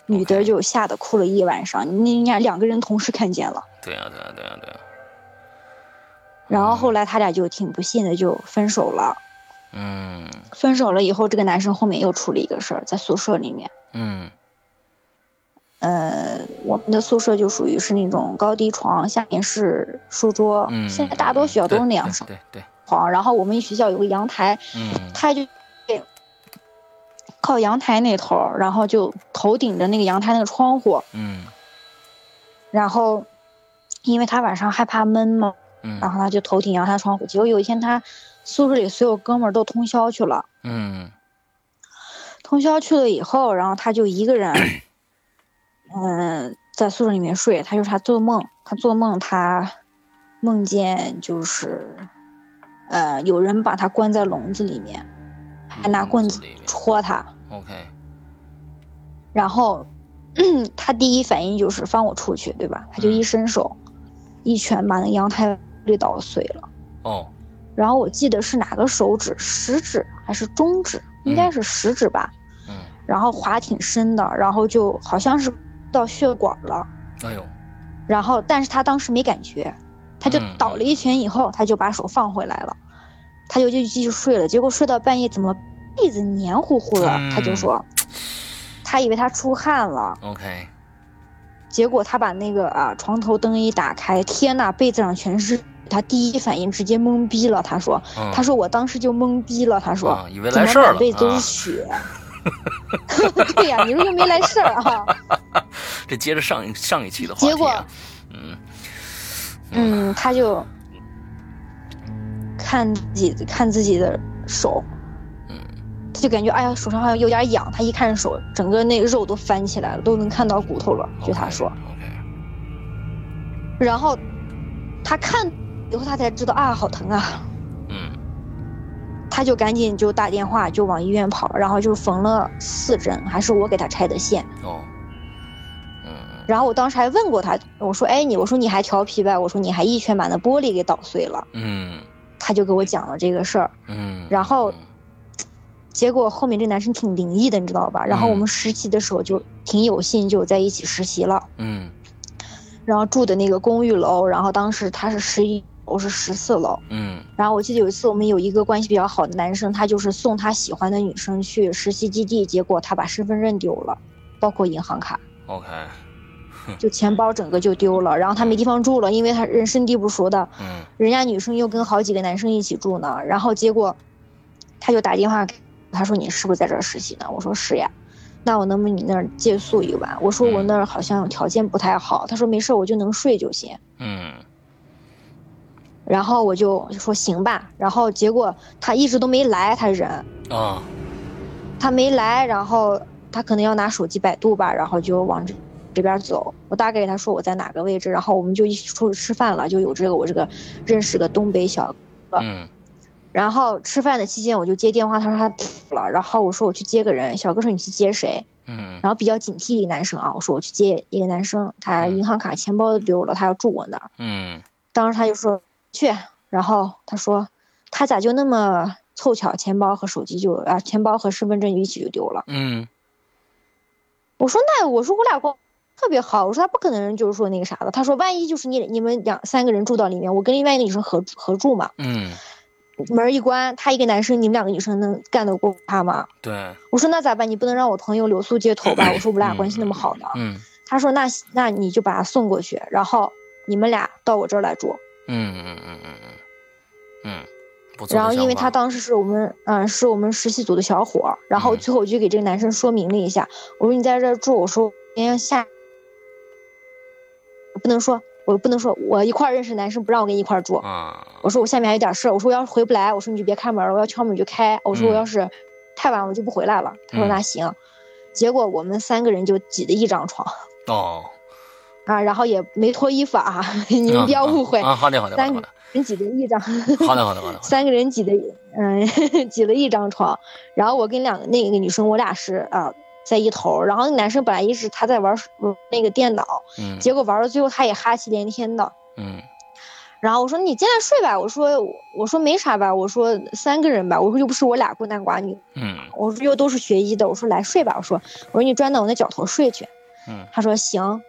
女的就吓得哭了一晚上。那俩两个人同时看见了，对呀、对呀、对呀、对呀、然后后来他俩就挺不幸的就分手了。嗯分手了以后，这个男生后面又出了一个事儿，在宿舍里面。嗯呃，我们的宿舍就属于是那种高低床，下面是书桌。嗯，现在大多学校都是那样上对对对，床，然后我们学校有个阳台，嗯他就靠阳台那头，然后就头顶着那个阳台那个窗户，嗯然后因为他晚上害怕闷嘛，嗯然后他就头顶阳台窗户。结果有一天他宿舍里所有哥们儿都通宵去了，嗯通宵去了以后，然后他就一个人，嗯，在宿舍里面睡。他就是他做梦，他做梦他梦见就是，呃，有人把他关在笼子里面，还拿棍子戳他，OK，然后他第一反应就是放我出去，对吧？他就一伸手，一拳把那阳台给捣碎了。哦，然后我记得是哪个手指，食指还是中指？应该是食指吧。嗯，然后划挺深的，然后就好像是到血管了。哎呦，然后，但是他当时没感觉，他就嗯倒了一拳以后，他就把手放回来了，他就就继续睡了。结果睡到半夜，怎么被子黏糊糊的？嗯他就说，他以为他出汗了，OK，结果他把那个啊床头灯一打开，天呐，被子上全是。他第一反应直接懵逼了，他说，嗯，他说我当时就懵逼了，他说，啊以为怎么来事儿了满被子都是啊血？对呀、你说又没来事儿啊？这接着上一上一期的话结果嗯。嗯，他就看自己看自己的手，嗯。他就感觉哎呀手上好像有点痒，他一看手，整个那个肉都翻起来了，都能看到骨头了。据他说。然后他看以后他才知道啊，好疼啊，嗯他就赶紧就打电话就往医院跑，然后就缝了四针，还是我给他拆的线。哦，嗯然后我当时还问过他，我说哎你，我说你还调皮呗，我说你还一拳把那玻璃给捣碎了，嗯。他就给我讲了这个事儿。嗯，然后嗯。结果后面这男生挺灵异的，你知道吧？然后我们实习的时候就挺有幸就在一起实习了，嗯。然后住的那个公寓楼，然后当时他是十一，我是十四楼。嗯然后我记得有一次我们有一个关系比较好的男生，他就是送他喜欢的女生去实习基地，结果他把身份证丢了，包括银行卡，，OK，就钱包整个就丢了。然后他没地方住了，因为他人生地不熟的，嗯人家女生又跟好几个男生一起住呢，然后结果他就打电话给他说你是不是在这儿实习呢？我说是呀，那我能不能你那儿借宿一晚？我说我那儿好像条件不太好，他说没事，我就能睡就行。嗯然后我就说行吧，然后结果他一直都没来，他人啊他没来，然后他可能要拿手机百度吧，然后就往这这边走。我大概给他说我在哪个位置，然后我们就一起出去吃饭了，就有这个我这个认识个东北小嗯然后吃饭的期间，我就接电话，他说他吐了，然后我说我去接个人，小哥说你去接谁？嗯然后比较警惕一个男生啊，我说我去接一个男生，他银行卡、钱包都丢了，他要住我那儿。嗯当时他就说去，然后他说他咋就那么凑巧，钱包和手机就啊，钱包和身份证一起就丢了。嗯我说那我说我俩关特别好，我说他不可能就是说那个啥的。他说万一就是你你们两三个人住到里面，我跟另外一个女生合合住嘛，嗯，门一关，他一个男生，你们两个女生能干得过他吗？对，我说那咋办？你不能让我朋友留宿街头吧？我说我们俩关系那么好的。嗯他说那那你就把他送过去，然后你们俩到我这儿来住。嗯嗯嗯嗯嗯嗯，然后因为他当时是我们嗯是我们实习组的小伙儿，然后最后我就给这个男生说明了一下，我说你在这住，我说明天下，不能说我不能说我一块儿认识男生不让我跟你一块儿住，啊，我说我下面还有点事儿，我说我要是回不来，我说你就别开门了，我要敲门你就开，我说我要是太晚我就不回来了。他说那行，结果我们三个人就挤的一张床哦，啊，然后也没脱衣服啊，你们不要误会，啊，好的好的好的三个人挤的一张，的好的好的好的，三个人挤的嗯 挤了一张床，然后我跟两个那个女生我俩是啊。在一头，然后那男生本来一直他在玩玩那个电脑，嗯结果玩到最后他也哈气连天的，嗯然后我说你进来睡吧，我说我说没啥吧，我说三个人吧，我说又不是我俩孤男寡女，嗯我说又都是学医的，我说来睡吧，我说我说你钻到我那脚头睡去，嗯他说行，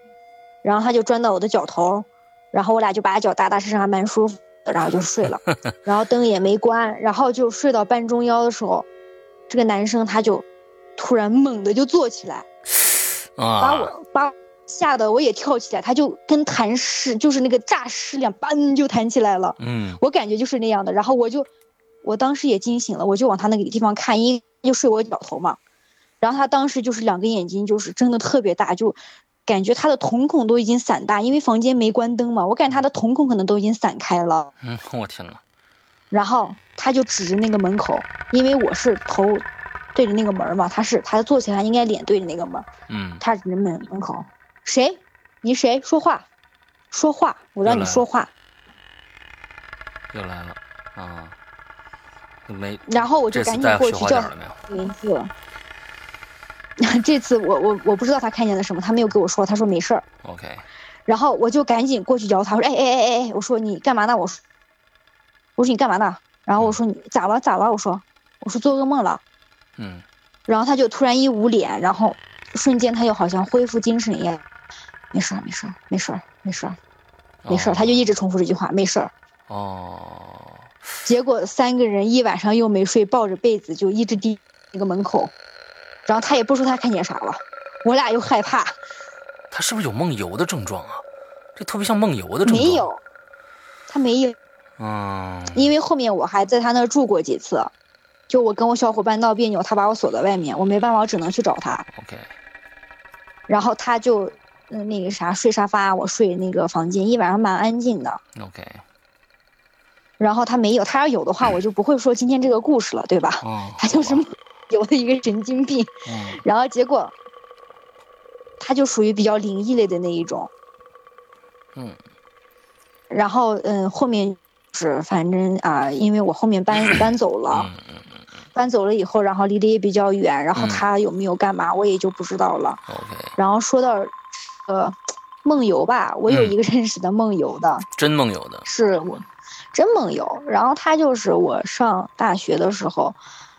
然后他就钻到我的脚头，然后我俩就把脚搭搭身上还蛮舒服的，然后就睡了，然后灯也没关，然后就睡到半中腰的时候，这个男生他就突然猛地就坐起来，把啊，我把我吓得我也跳起来，他就跟弹尸就是那个诈尸两般就弹起来了。嗯我感觉就是那样的。然后我就，我当时也惊醒了，我就往他那个地方看，因为就睡我脚头嘛。然后他当时就是两个眼睛就是睁的特别大，就感觉他的瞳孔都已经散大，因为房间没关灯嘛，我感觉他的瞳孔可能都已经散开了。嗯，我天呐，然后他就指着那个门口，因为我是头对着那个门嘛，他是他坐起来应该脸对着那个门，嗯他指着门门口，谁？你谁？说话，说话，我让你说话。又来了啊，没。然后我就赶紧过去叫名字。这次我我我不知道他看见了什么，他没有跟我说，他说没事儿。OK。然后我就赶紧过去摇他，我说哎哎哎哎，我说你干嘛呢？我说我说你干嘛呢？然后我说你咋了咋了？我说我说做噩梦了。嗯。然后他就突然一捂脸，然后瞬间他又好像恢复精神一样，没事儿没事儿没事儿没事儿没事儿，他就一直重复这句话没事儿。哦。结果三个人一晚上又没睡，抱着被子就一直盯那个门口。然后他也不说他看见啥了，我俩又害怕。他是不是有梦游的症状啊？这特别像梦游的症状。没有，他没有。嗯。因为后面我还在他那住过几次，就我跟我小伙伴闹别扭，他把我锁在外面，我没办法，我只能去找他。OK。然后他就嗯那个啥睡沙发，我睡那个房间，一晚上蛮安静的。OK。然后他没有，他要有的话，我就不会说今天这个故事了，对吧？哦。他就是。有的一个神经病，然后结果，他就属于比较灵异类的那一种，嗯，然后嗯，后面是反正啊，因为我后面搬搬走了，搬走了以后，然后离得也比较远，然后他有没有干嘛，我也就不知道了。然后说到呃梦游吧，我有一个认识的梦游的，真梦游的，是我真梦游。然后他就是我上大学的时候，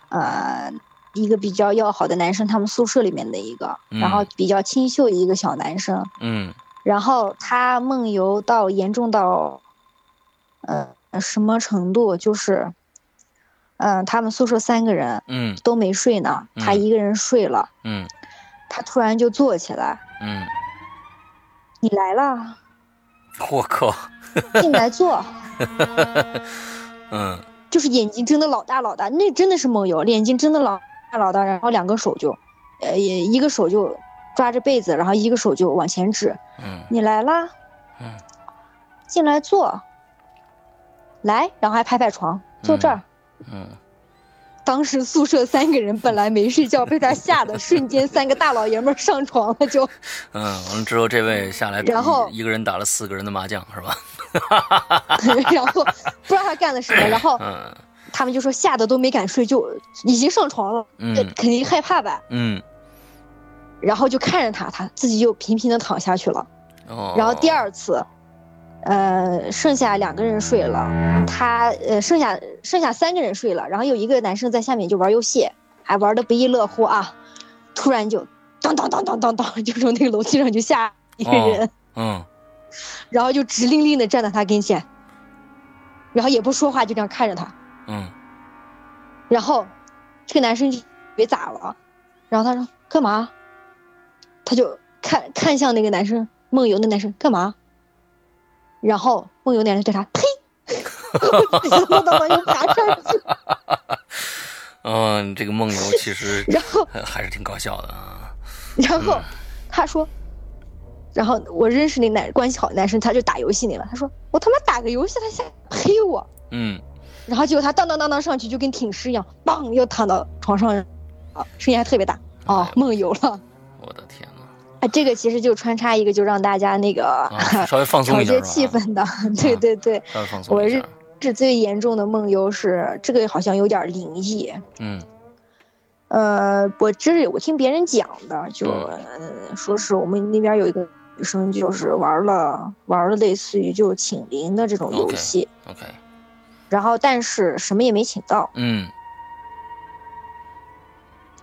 呃。一个比较要好的男生，他们宿舍里面的一个，然后比较清秀一个小男生，嗯，然后他梦游到严重到，呃，什么程度？就是，嗯，他们宿舍三个人，嗯，都没睡呢，他一个人睡了，嗯，他突然就坐起来，嗯，你来了，我靠，进来坐，嗯，就是眼睛睁得老大老大，那真的是梦游，眼睛睁得老。老大，然后两个手就，呃，也一个手就抓着被子，然后一个手就往前指。嗯，你来啦。嗯，进来坐。来，然后还拍拍床，坐这儿。嗯。当时宿舍三个人本来没睡觉，被他吓得瞬间三个大老爷们上床了就。嗯，完了之后这位下来，然后一个人打了四个人的麻将是吧？然后不知道他干了什么，然后。嗯。他们就说吓得都没敢睡，就已经上床了，嗯，肯定害怕呗，嗯，然后就看着他，他自己就平平的躺下去了，哦，然后第二次，呃，剩下两个人睡了，他呃，剩下剩下三个人睡了，然后有一个男生在下面就玩游戏，还玩的不亦乐乎啊，突然就当当当当当当，就从那个楼梯上就下一个人，嗯，然后就直愣愣的站在他跟前，然后也不说话，就这样看着他。嗯，然后这个男生就以为咋了，然后他说干嘛？他就看看向那个男生梦游那男生干嘛？然后梦游男生对他 呸，当当当又爬上去。嗯，这个梦游其实 然后还是挺搞笑的啊。然后他说，然后我认识那男关系好的男生，他就打游戏那了，他说我他妈打个游戏，他先黑我。嗯。然后结果他当当当当上去就跟挺尸一样，嘣又躺到床上，啊，声音还特别大，啊，梦游了。我的天呐。哎，这个其实就穿插一个，就让大家那个 稍微放松一下，调节气氛的。对对对，稍微放松我是是最严重的梦游是这个，好像有点灵异。嗯。呃，我这是我听别人讲的，就说是我们那边有一个女生，就是玩了玩了类似于就请灵的这种游戏。OK。然后，但是什么也没请到，嗯，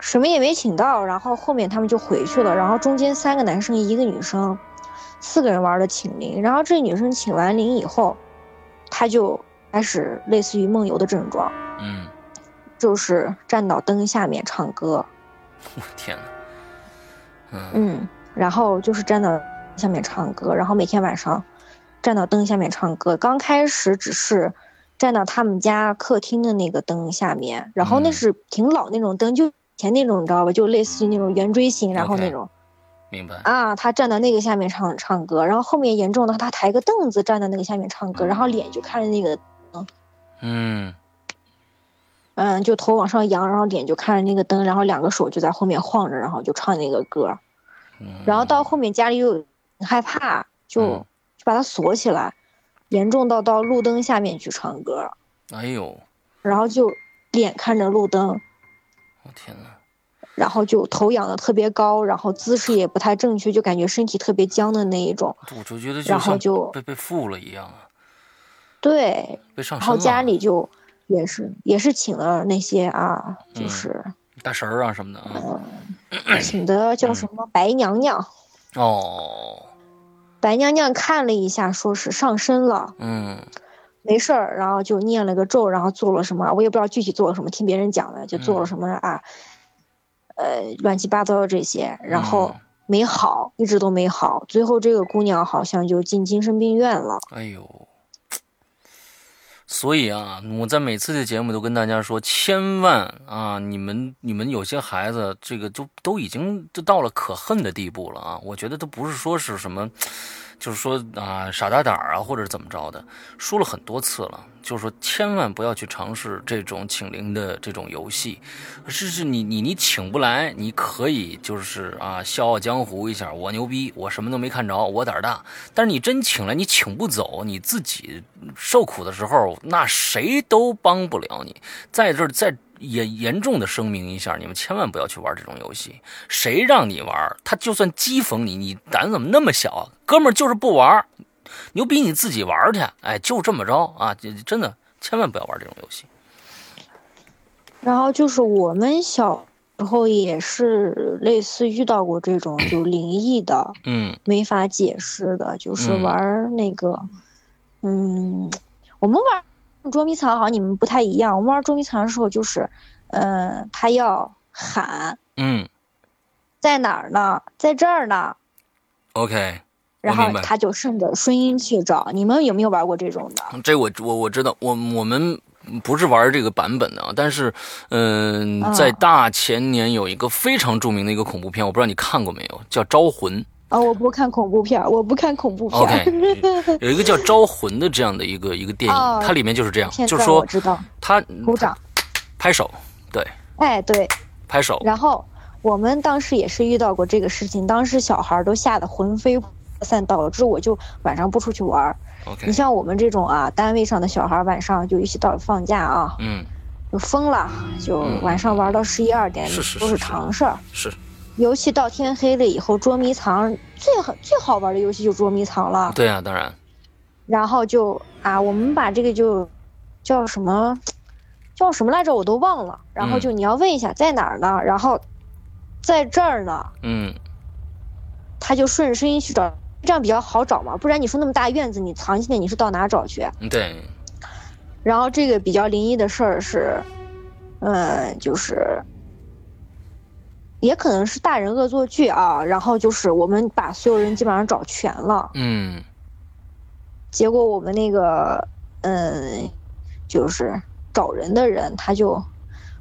什么也没请到。然后后面他们就回去了。然后中间三个男生，一个女生，四个人玩的请灵。然后这女生请完灵以后，她就开始类似于梦游的症状，嗯，就是站到灯下面唱歌。我天呐，嗯，然后就是站到下面唱歌，然后每天晚上站到灯下面唱歌。刚开始只是。站到他们家客厅的那个灯下面，然后那是挺老那种灯，就以前那种你知道吧，就类似于那种圆锥形，然后那种，明白。啊？他站在那个下面唱唱歌，然后后面严重的他抬个凳子站在那个下面唱歌，然后脸就看着那个灯，嗯，嗯，就头往上扬，然后脸就看着那个灯，然后两个手就在后面晃着，然后就唱那个歌，然后到后面家里又害怕，就就把他锁起来。严重到到路灯下面去唱歌，哎呦，然后就脸看着路灯，我天哪！然后就头仰的特别高，然后姿势也不太正确，就感觉身体特别僵的那一种。我就觉得然后就被被附了一样啊，对，被上身然后家里就也是也是请了那些啊，嗯就是、大神儿啊什么的啊。请的叫什么白娘娘。哦，白娘娘看了一下，说是上身了，嗯。没事儿，然后就念了个咒，然后做了什么，我也不知道具体做了什么，听别人讲的，就做了什么啊，呃，乱七八糟的这些，然后嗯。没好，一直都没好，最后这个姑娘好像就进精神病院了。哎呦，所以啊，我在每次的节目都跟大家说，千万啊，你们你们有些孩子，这个就都已经就到了可恨的地步了啊！我觉得都不是说是什么，就是说啊傻大胆儿啊，或者怎么着的，说了很多次了，就是说千万不要去尝试这种请灵的这种游戏，是是你你你请不来，你可以就是啊笑傲江湖一下，我牛逼，我什么都没看着，我胆儿大。但是你真请来，你请不走，你自己受苦的时候，那谁都帮不了你。在这儿在再严严重的声明一下，你们千万不要去玩这种游戏。谁让你玩，他就算讥讽你，你胆怎么那么小啊？哥们儿就是不玩，牛逼你自己玩去。哎，就这么着啊！这真的千万不要玩这种游戏。然后就是我们小时候也是类似遇到过这种 就灵异的，嗯没法解释的，就是嗯玩那个，嗯，我们玩儿捉迷藏好像你们不太一样，我们玩捉迷藏的时候就是，呃，他要喊嗯在哪儿呢，在这儿呢，，OK，然后他就顺着声音去找。你们有没有玩过这种的？这我我我知道，我我们不是玩这个版本的啊，但是嗯、啊在大前年有一个非常著名的一个恐怖片，我不知道你看过没有，叫《招魂》。啊，我不看恐怖片儿，我不看恐怖片 有一个叫《招魂》的这样的一个一个电影，哦它里面就是这样，就是说我知道，他鼓掌。拍手，对，哎，对，拍手，然后我们当时也是遇到过这个事情，当时小孩儿都吓得魂飞魄散，导致我就晚上不出去玩你像我们这种啊，单位上的小孩儿晚上就一起到放假啊，嗯，就疯了，就嗯晚上玩到十一二点都是常事儿。是尤其到天黑了以后，捉迷藏最好最好玩的游戏就捉迷藏了。对啊，当然，然后就啊，我们把这个就叫什么叫什么来着，我都忘了。然后就你要问一下在哪儿呢？然后在这儿呢，嗯他就顺着声音去找，这样比较好找嘛。不然你说那么大院子，你藏起来你是到哪找去？对，然后这个比较灵异的事儿是，嗯，就是，也可能是大人恶作剧啊。然后就是我们把所有人基本上找全了，嗯结果我们那个，嗯，就是找人的人他就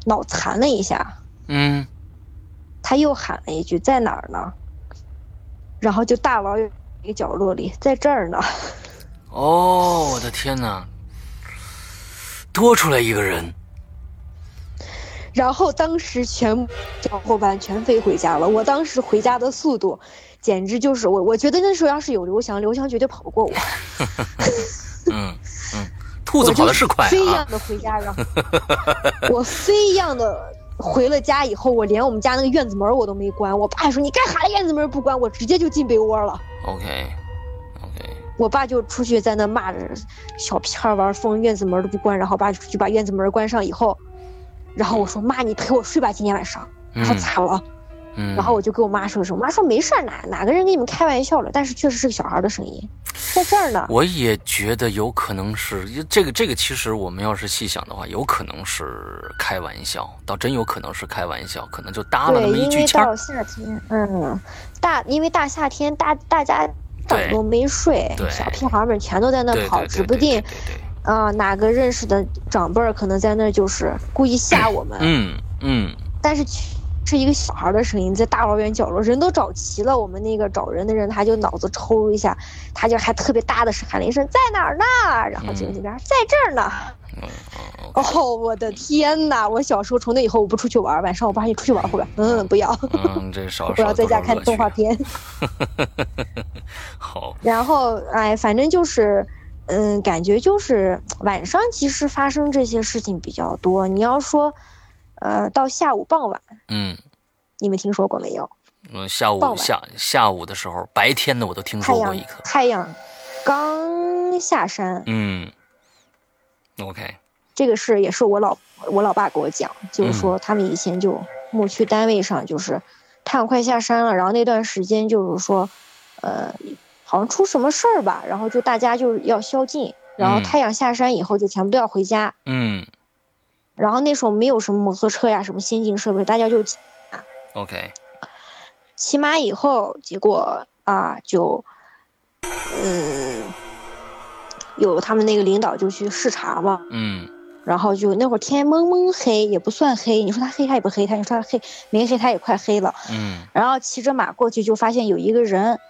脑残了一下，嗯，他又喊了一句在哪儿呢？然后就大老远一个角落里，在这儿呢。哦，我的天哪，多出来一个人，然后当时全部小伙伴全飞回家了。我当时回家的速度，简直就是我，我觉得那时候要是有刘翔，刘翔绝对跑不过我。嗯嗯，兔子跑的是快啊飞一样，的回家，然后 我飞一样的回了家以后，我连我们家那个院子门我都没关。我爸还说你干啥院子门不关？我直接就进被窝了。OK OK，我爸就出去在那骂着小屁孩玩疯，院子门都不关，然后爸就出去把院子门关上以后，然后我说妈，你陪我睡吧，今天晚上。他说嗯咋了？嗯，然后我就跟我妈说说，我妈说没事儿，哪哪个人跟你们开玩笑了？但是确实是个小孩的声音，在这儿呢。我也觉得有可能是这个这个，其实我们要是细想的话，有可能是开玩笑，倒真有可能是开玩笑，可能就搭了那对，么一因为。到夏天，嗯，大因为大夏天，大大家长对都没睡，小屁孩们全都在那跑，指不定啊、哪个认识的长辈儿可能在那儿就是故意吓我们，嗯嗯但是是一个小孩的声音，在大老远角落，人都找齐了，我们那个找人的人他就脑子抽一下，他就还特别大的喊了一声在哪儿呢？然后就那边、在这儿呢。哦，我的天哪！我小时候从那以后我不出去玩，晚上我爸你出去玩会吧？嗯，不要，嗯，这少我要在家看动画片。好，然后，哎，反正就是，嗯，感觉就是晚上其实发生这些事情比较多。你要说，呃，到下午傍晚，嗯你们听说过没有？嗯，下午下下午的时候，白天的我都听说过一个。太阳刚下山，嗯，OK，这个事也是我老我老爸给我讲，就是嗯说他们以前就牧区单位上就是太阳快下山了，然后那段时间就是说，呃，好像出什么事儿吧，然后就大家就要宵禁，然后嗯。太阳下山以后就全部都要回家，嗯。然后那时候没有什么摩托车呀，什么先进设备，大家就骑马，OK，骑马以后，结果啊就，嗯，有他们那个领导就去视察嘛，嗯。然后就那会儿天蒙蒙黑，也不算黑，你说他黑他也不黑，他你说他黑没黑他也快黑了，嗯。然后骑着马过去就发现有一个人，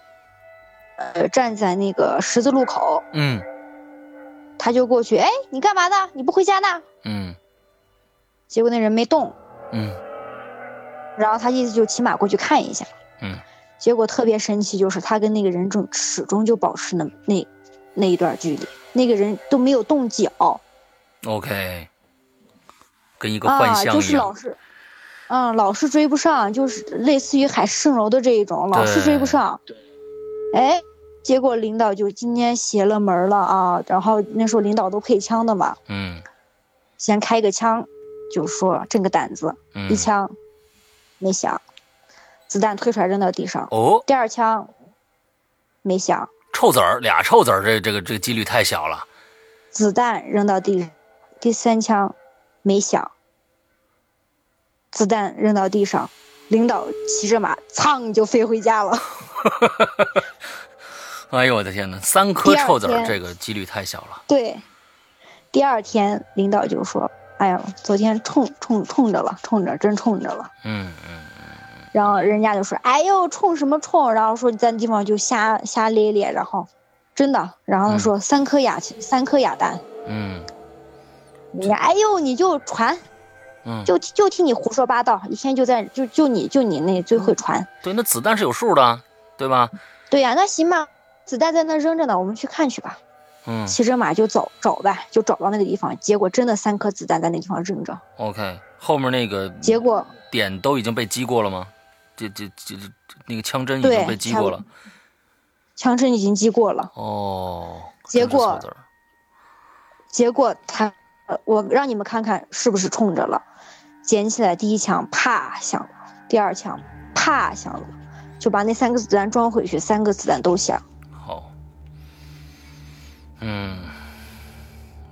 呃，站在那个十字路口，嗯他就过去，哎，你干嘛呢？你不回家呢？嗯结果那人没动，嗯然后他意思就骑马过去看一下，嗯结果特别神奇，就是他跟那个人终始终就保持那那那一段距离，那个人都没有动脚，OK，跟一个幻啊，象一样就是老。是，嗯，老是追不上，就是类似于海市蜃楼的这一种，老是追不上。哎，结果领导就今天邪了门了啊！然后那时候领导都配枪的嘛，嗯先开个枪，就说震个胆子，嗯一枪没响，子弹推出来扔到地上。哦，第二枪没响，臭子儿俩臭子儿，这这个这个几率太小了。子弹扔到地，第三枪没响，子弹扔到地上，领导骑着马，噌就飞回家了。哎呦我的天哪，三颗臭子儿，这个几率太小了。对，第二天领导就说：“哎呀，昨天冲冲冲着了，冲着真冲着了。嗯嗯嗯”然后人家就说：“哎呦，冲什么冲？”然后说你在那地方就瞎瞎咧咧，然后真的，然后他说三颗哑三颗哑弹，嗯人家哎呦你就传，嗯，就就听你胡说八道，一天就在就就你就你那最会传。对，那子弹是有数的，对吧？对呀、那行吧，子弹在那扔着呢，我们去看去吧。嗯骑着马就走找呗，就找到那个地方，结果真的三颗子弹在那地方扔着，，OK，后面那个结果点都已经被击过了吗？这这这这那个枪针已经被击过了。枪针已经击过了。哦，结果结果他，呃，我让你们看看是不是冲着了。捡起来第一枪啪响了，第二枪啪响了，就把那三个子弹装回去，三个子弹都响。好，嗯，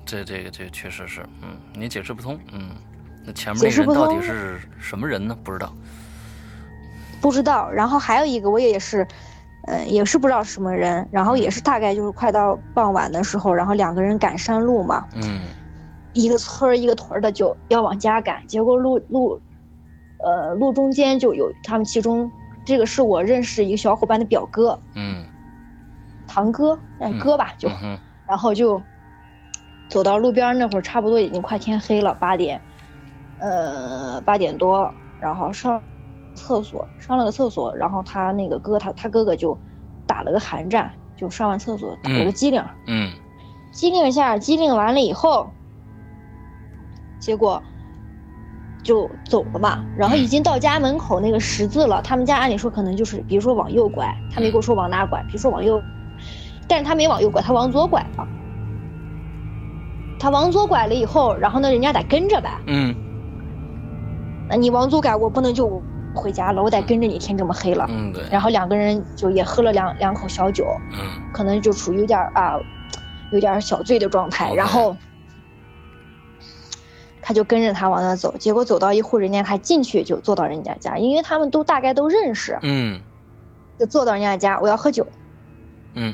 这这个这个确实是，嗯，你解释不通，嗯，那前面那人到底是什么人呢？不知道。不知道。然后还有一个，我也是，嗯、也是不知道是什么人。然后也是大概就是快到傍晚的时候，然后两个人赶山路嘛，嗯一个村儿一个屯儿的就要往家赶，结果路路，呃，路中间就有他们其中这个是我认识一个小伙伴的表哥，嗯堂哥，哎嗯哥吧就，嗯哼然后就走到路边那会儿，差不多已经快天黑了，八点，呃，八点多，然后上厕所，上了个厕所，然后他那个哥他他哥哥就打了个寒战，就上完厕所打了个嗯机灵，嗯机灵一下，机灵完了以后，结果就走了嘛。然后已经到家门口那个十字了，他们家按理说可能就是，比如说往右拐，他没跟我说往哪拐，比如说往右，但是他没往右拐，他往左拐了。他往左拐了以后，然后呢，人家得跟着呗。嗯那你往左拐，我不能就回家了，我得跟着你，天这么黑了。嗯，对，然后两个人就也喝了两两口小酒，嗯可能就处于有点儿啊，有点小醉的状态。然后他就跟着他往那走，结果走到一户人家，他进去就坐到人家家，因为他们都大概都认识，嗯就坐到人家家。我要喝酒，嗯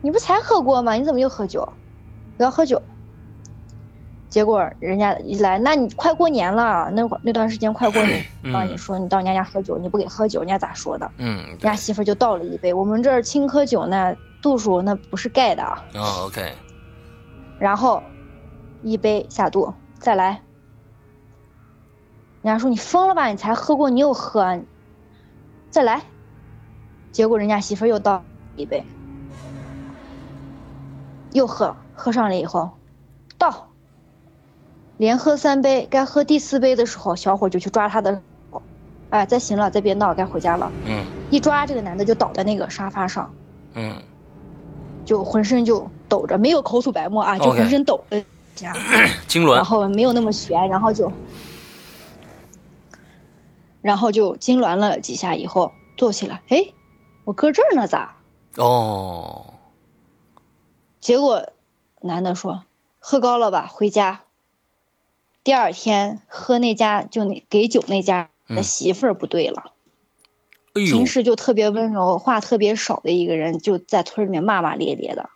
你不才喝过吗？你怎么又喝酒？我要喝酒。结果人家一来，那你快过年了，那会儿那段时间快过年，嗯你说你到人家家喝酒，你不给喝酒，人家咋说的？嗯，人家媳妇儿就倒了一杯，我们这儿青稞酒那，度数那不是盖的啊。哦，OK，然后一杯下肚，再来。人家说你疯了吧？你才喝过，你又喝，再来。结果人家媳妇儿又倒一杯，又喝，喝上了以后，倒，连喝三杯，该喝第四杯的时候，小伙就去抓他的手，哎，再行了，再别闹，该回家了。嗯。一抓这个男的就倒在那个沙发上，嗯。就浑身就抖着，没有口吐白沫啊，就浑身抖 然后没有那么悬，然后就，然后就痉挛了几下以后坐起来，哎，我搁这儿呢咋？哦，结果男的说喝高了吧，回家。第二天喝那家就那给酒那家的嗯媳妇儿不对了，哎平，时就特别温柔、话特别少的一个人，就在村里面骂骂咧咧的。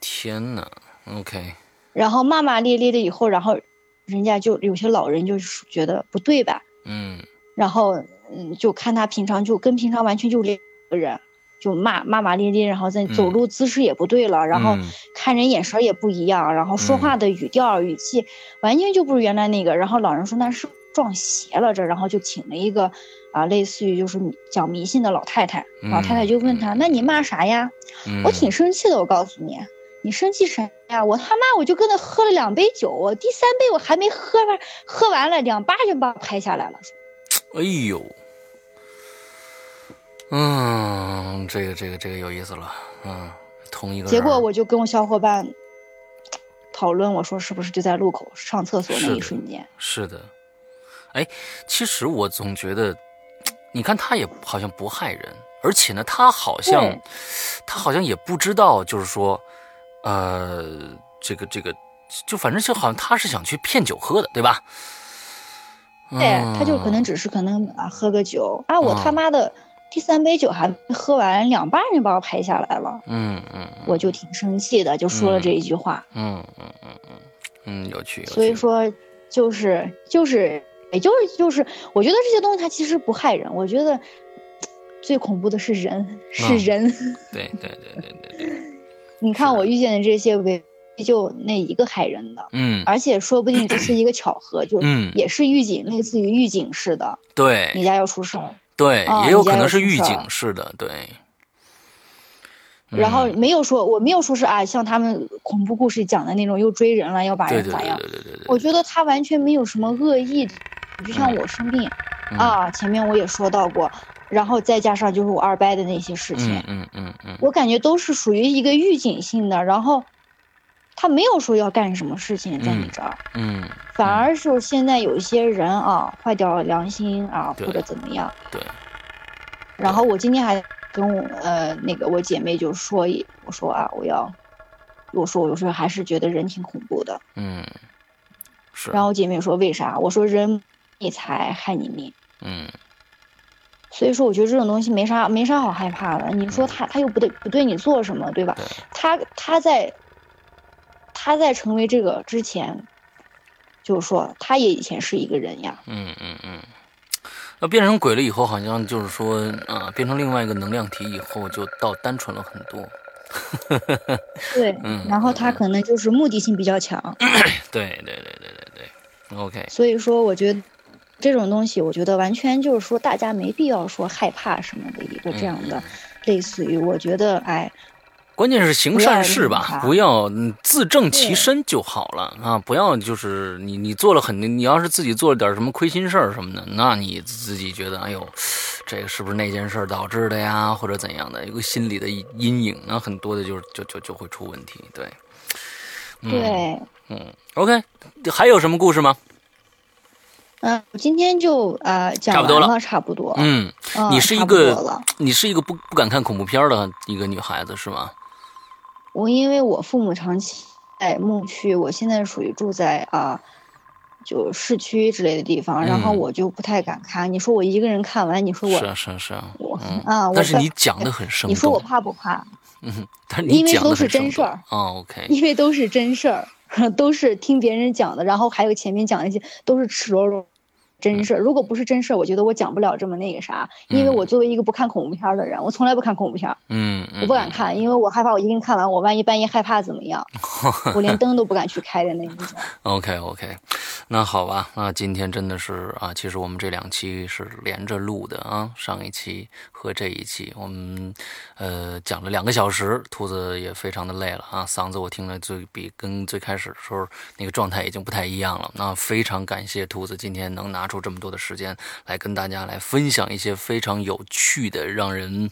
天呐，OK，然后骂骂咧咧的以后，然后人家就有些老人就是觉得不对吧，嗯然后嗯，就看他平常就跟平常完全就两个人，就骂骂骂咧咧，然后在走路姿势也不对了，然后嗯看人眼神也不一样，然后说话的语调、语气完全就不是原来那个。然后老人说那是撞邪了这，然后就请了一个啊，类似于就是讲迷信的老太太，老太太就问他，那你骂啥呀？嗯，我挺生气的，我告诉你，你生气啥呀？我他妈我就跟他喝了两杯酒，我第三杯我还没喝完，喝完了两巴掌把我拍下来了。哎呦，嗯，这个这个这个有意思了，嗯，同一个。结果我就跟我小伙伴讨论，我说是不是就在路口上厕所那一瞬间？是的，哎，其实我总觉得，你看他也好像不害人，而且呢，他好像他好像也不知道，就是说，呃，这个这个，就反正就好像他是想去骗酒喝的，对吧？对，他就可能嗯只是可能啊喝个酒啊，我嗯他妈的第三杯酒还没喝完，两半就把我拍下来了，嗯嗯我就挺生气的，就说了这一句话。嗯嗯嗯嗯嗯，有趣。所以说，就是就是也就是就是，我觉得这些东西它其实不害人，我觉得最恐怖的是人，是嗯人。对对对对对对，你看我遇见的这些唯就那一个害人的，嗯而且说不定这是一个巧合，就嗯，也是预警，类似于预警似的，对你家要出事儿。对，啊也有可能是预警式的，对。然后嗯。没有说，我没有说是啊，像他们恐怖故事讲的那种又追人了，要把人咋样。对对对对，我觉得他完全没有什么恶意，就像我生病、嗯。啊，前面我也说到过，然后再加上就是我二伯的那些事情，嗯嗯嗯嗯。我感觉都是属于一个预警性的，然后他没有说要干什么事情在你这儿，嗯，反而是现在有一些人啊坏掉了良心啊，或者怎么样。对，然后我今天还跟我呃那个我姐妹就说一，我说啊我要，我说我有时候还是觉得人挺恐怖的。嗯，是，然后我姐妹说为啥？我说人你财害你命。嗯所以说，我觉得这种东西没啥没啥好害怕的。你说他他又不对不对你做什么，对吧？对，他他在他在成为这个之前，就是说他也以前是一个人呀。嗯嗯嗯。那变成鬼了以后，好像就是说啊，变成另外一个能量体以后，就倒单纯了很多。对，嗯然后他可能就是目的性比较强，对对对对对对，OK，所以说我觉得这种东西，我觉得完全就是说大家没必要说害怕什么的一个这样嗯的，类似于我觉得哎，关键是行善事吧，不要自正其身就好了啊！不要就是你你做了很，你要是自己做了点什么亏心事儿什么的，那你自己觉得哎呦，这个是不是那件事导致的呀，或者怎样的，有个心理的阴影，那很多的就就就就会出问题。对，嗯、，对，嗯，OK，还有什么故事吗？嗯，我今天就呃讲差不多了完了，差不多，嗯，嗯你是一个了你是一个不不敢看恐怖片的一个女孩子是吗？我因为我父母长期在牧区，我现在属于住在啊、就市区之类的地方，然后嗯我就不太敢看。你说我一个人看完，你说我是啊是啊是啊，我嗯啊我但是你讲的很生动。你说我怕不怕？嗯，但是你因为都是真事儿哦，OK，因为都是真事儿，都是听别人讲的，然后还有前面讲一些都是赤裸裸真事儿。如果不是真事儿，我觉得我讲不了这么那个啥，因为我作为一个不看恐怖片的人，我从来不看恐怖片，嗯，我不敢看，因为我害怕我一个人看完，我万一半夜害怕怎么样？我连灯都不敢去开的那种。OK OK，那好吧，那今天真的是啊，其实我们这两期是连着录的啊，上一期和这一期，我们呃讲了两个小时，兔子也非常的累了啊，嗓子我听了最比跟最开始的时候那个状态已经不太一样了。那非常感谢兔子今天能拿出这么多的时间来跟大家来分享一些非常有趣的、让人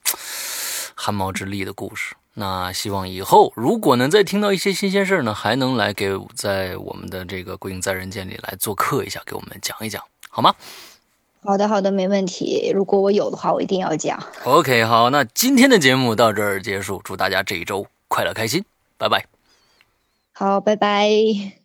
汗毛直立的故事。那希望以后如果能再听到一些新鲜事儿呢，还能来给在我们的这个《鬼影在人间》里来做客一下，给我们讲一讲，好吗？好的，好的，没问题。如果我有的话，我一定要讲。OK，好，那今天的节目到这儿结束，祝大家这一周快乐开心，拜拜。好，拜拜。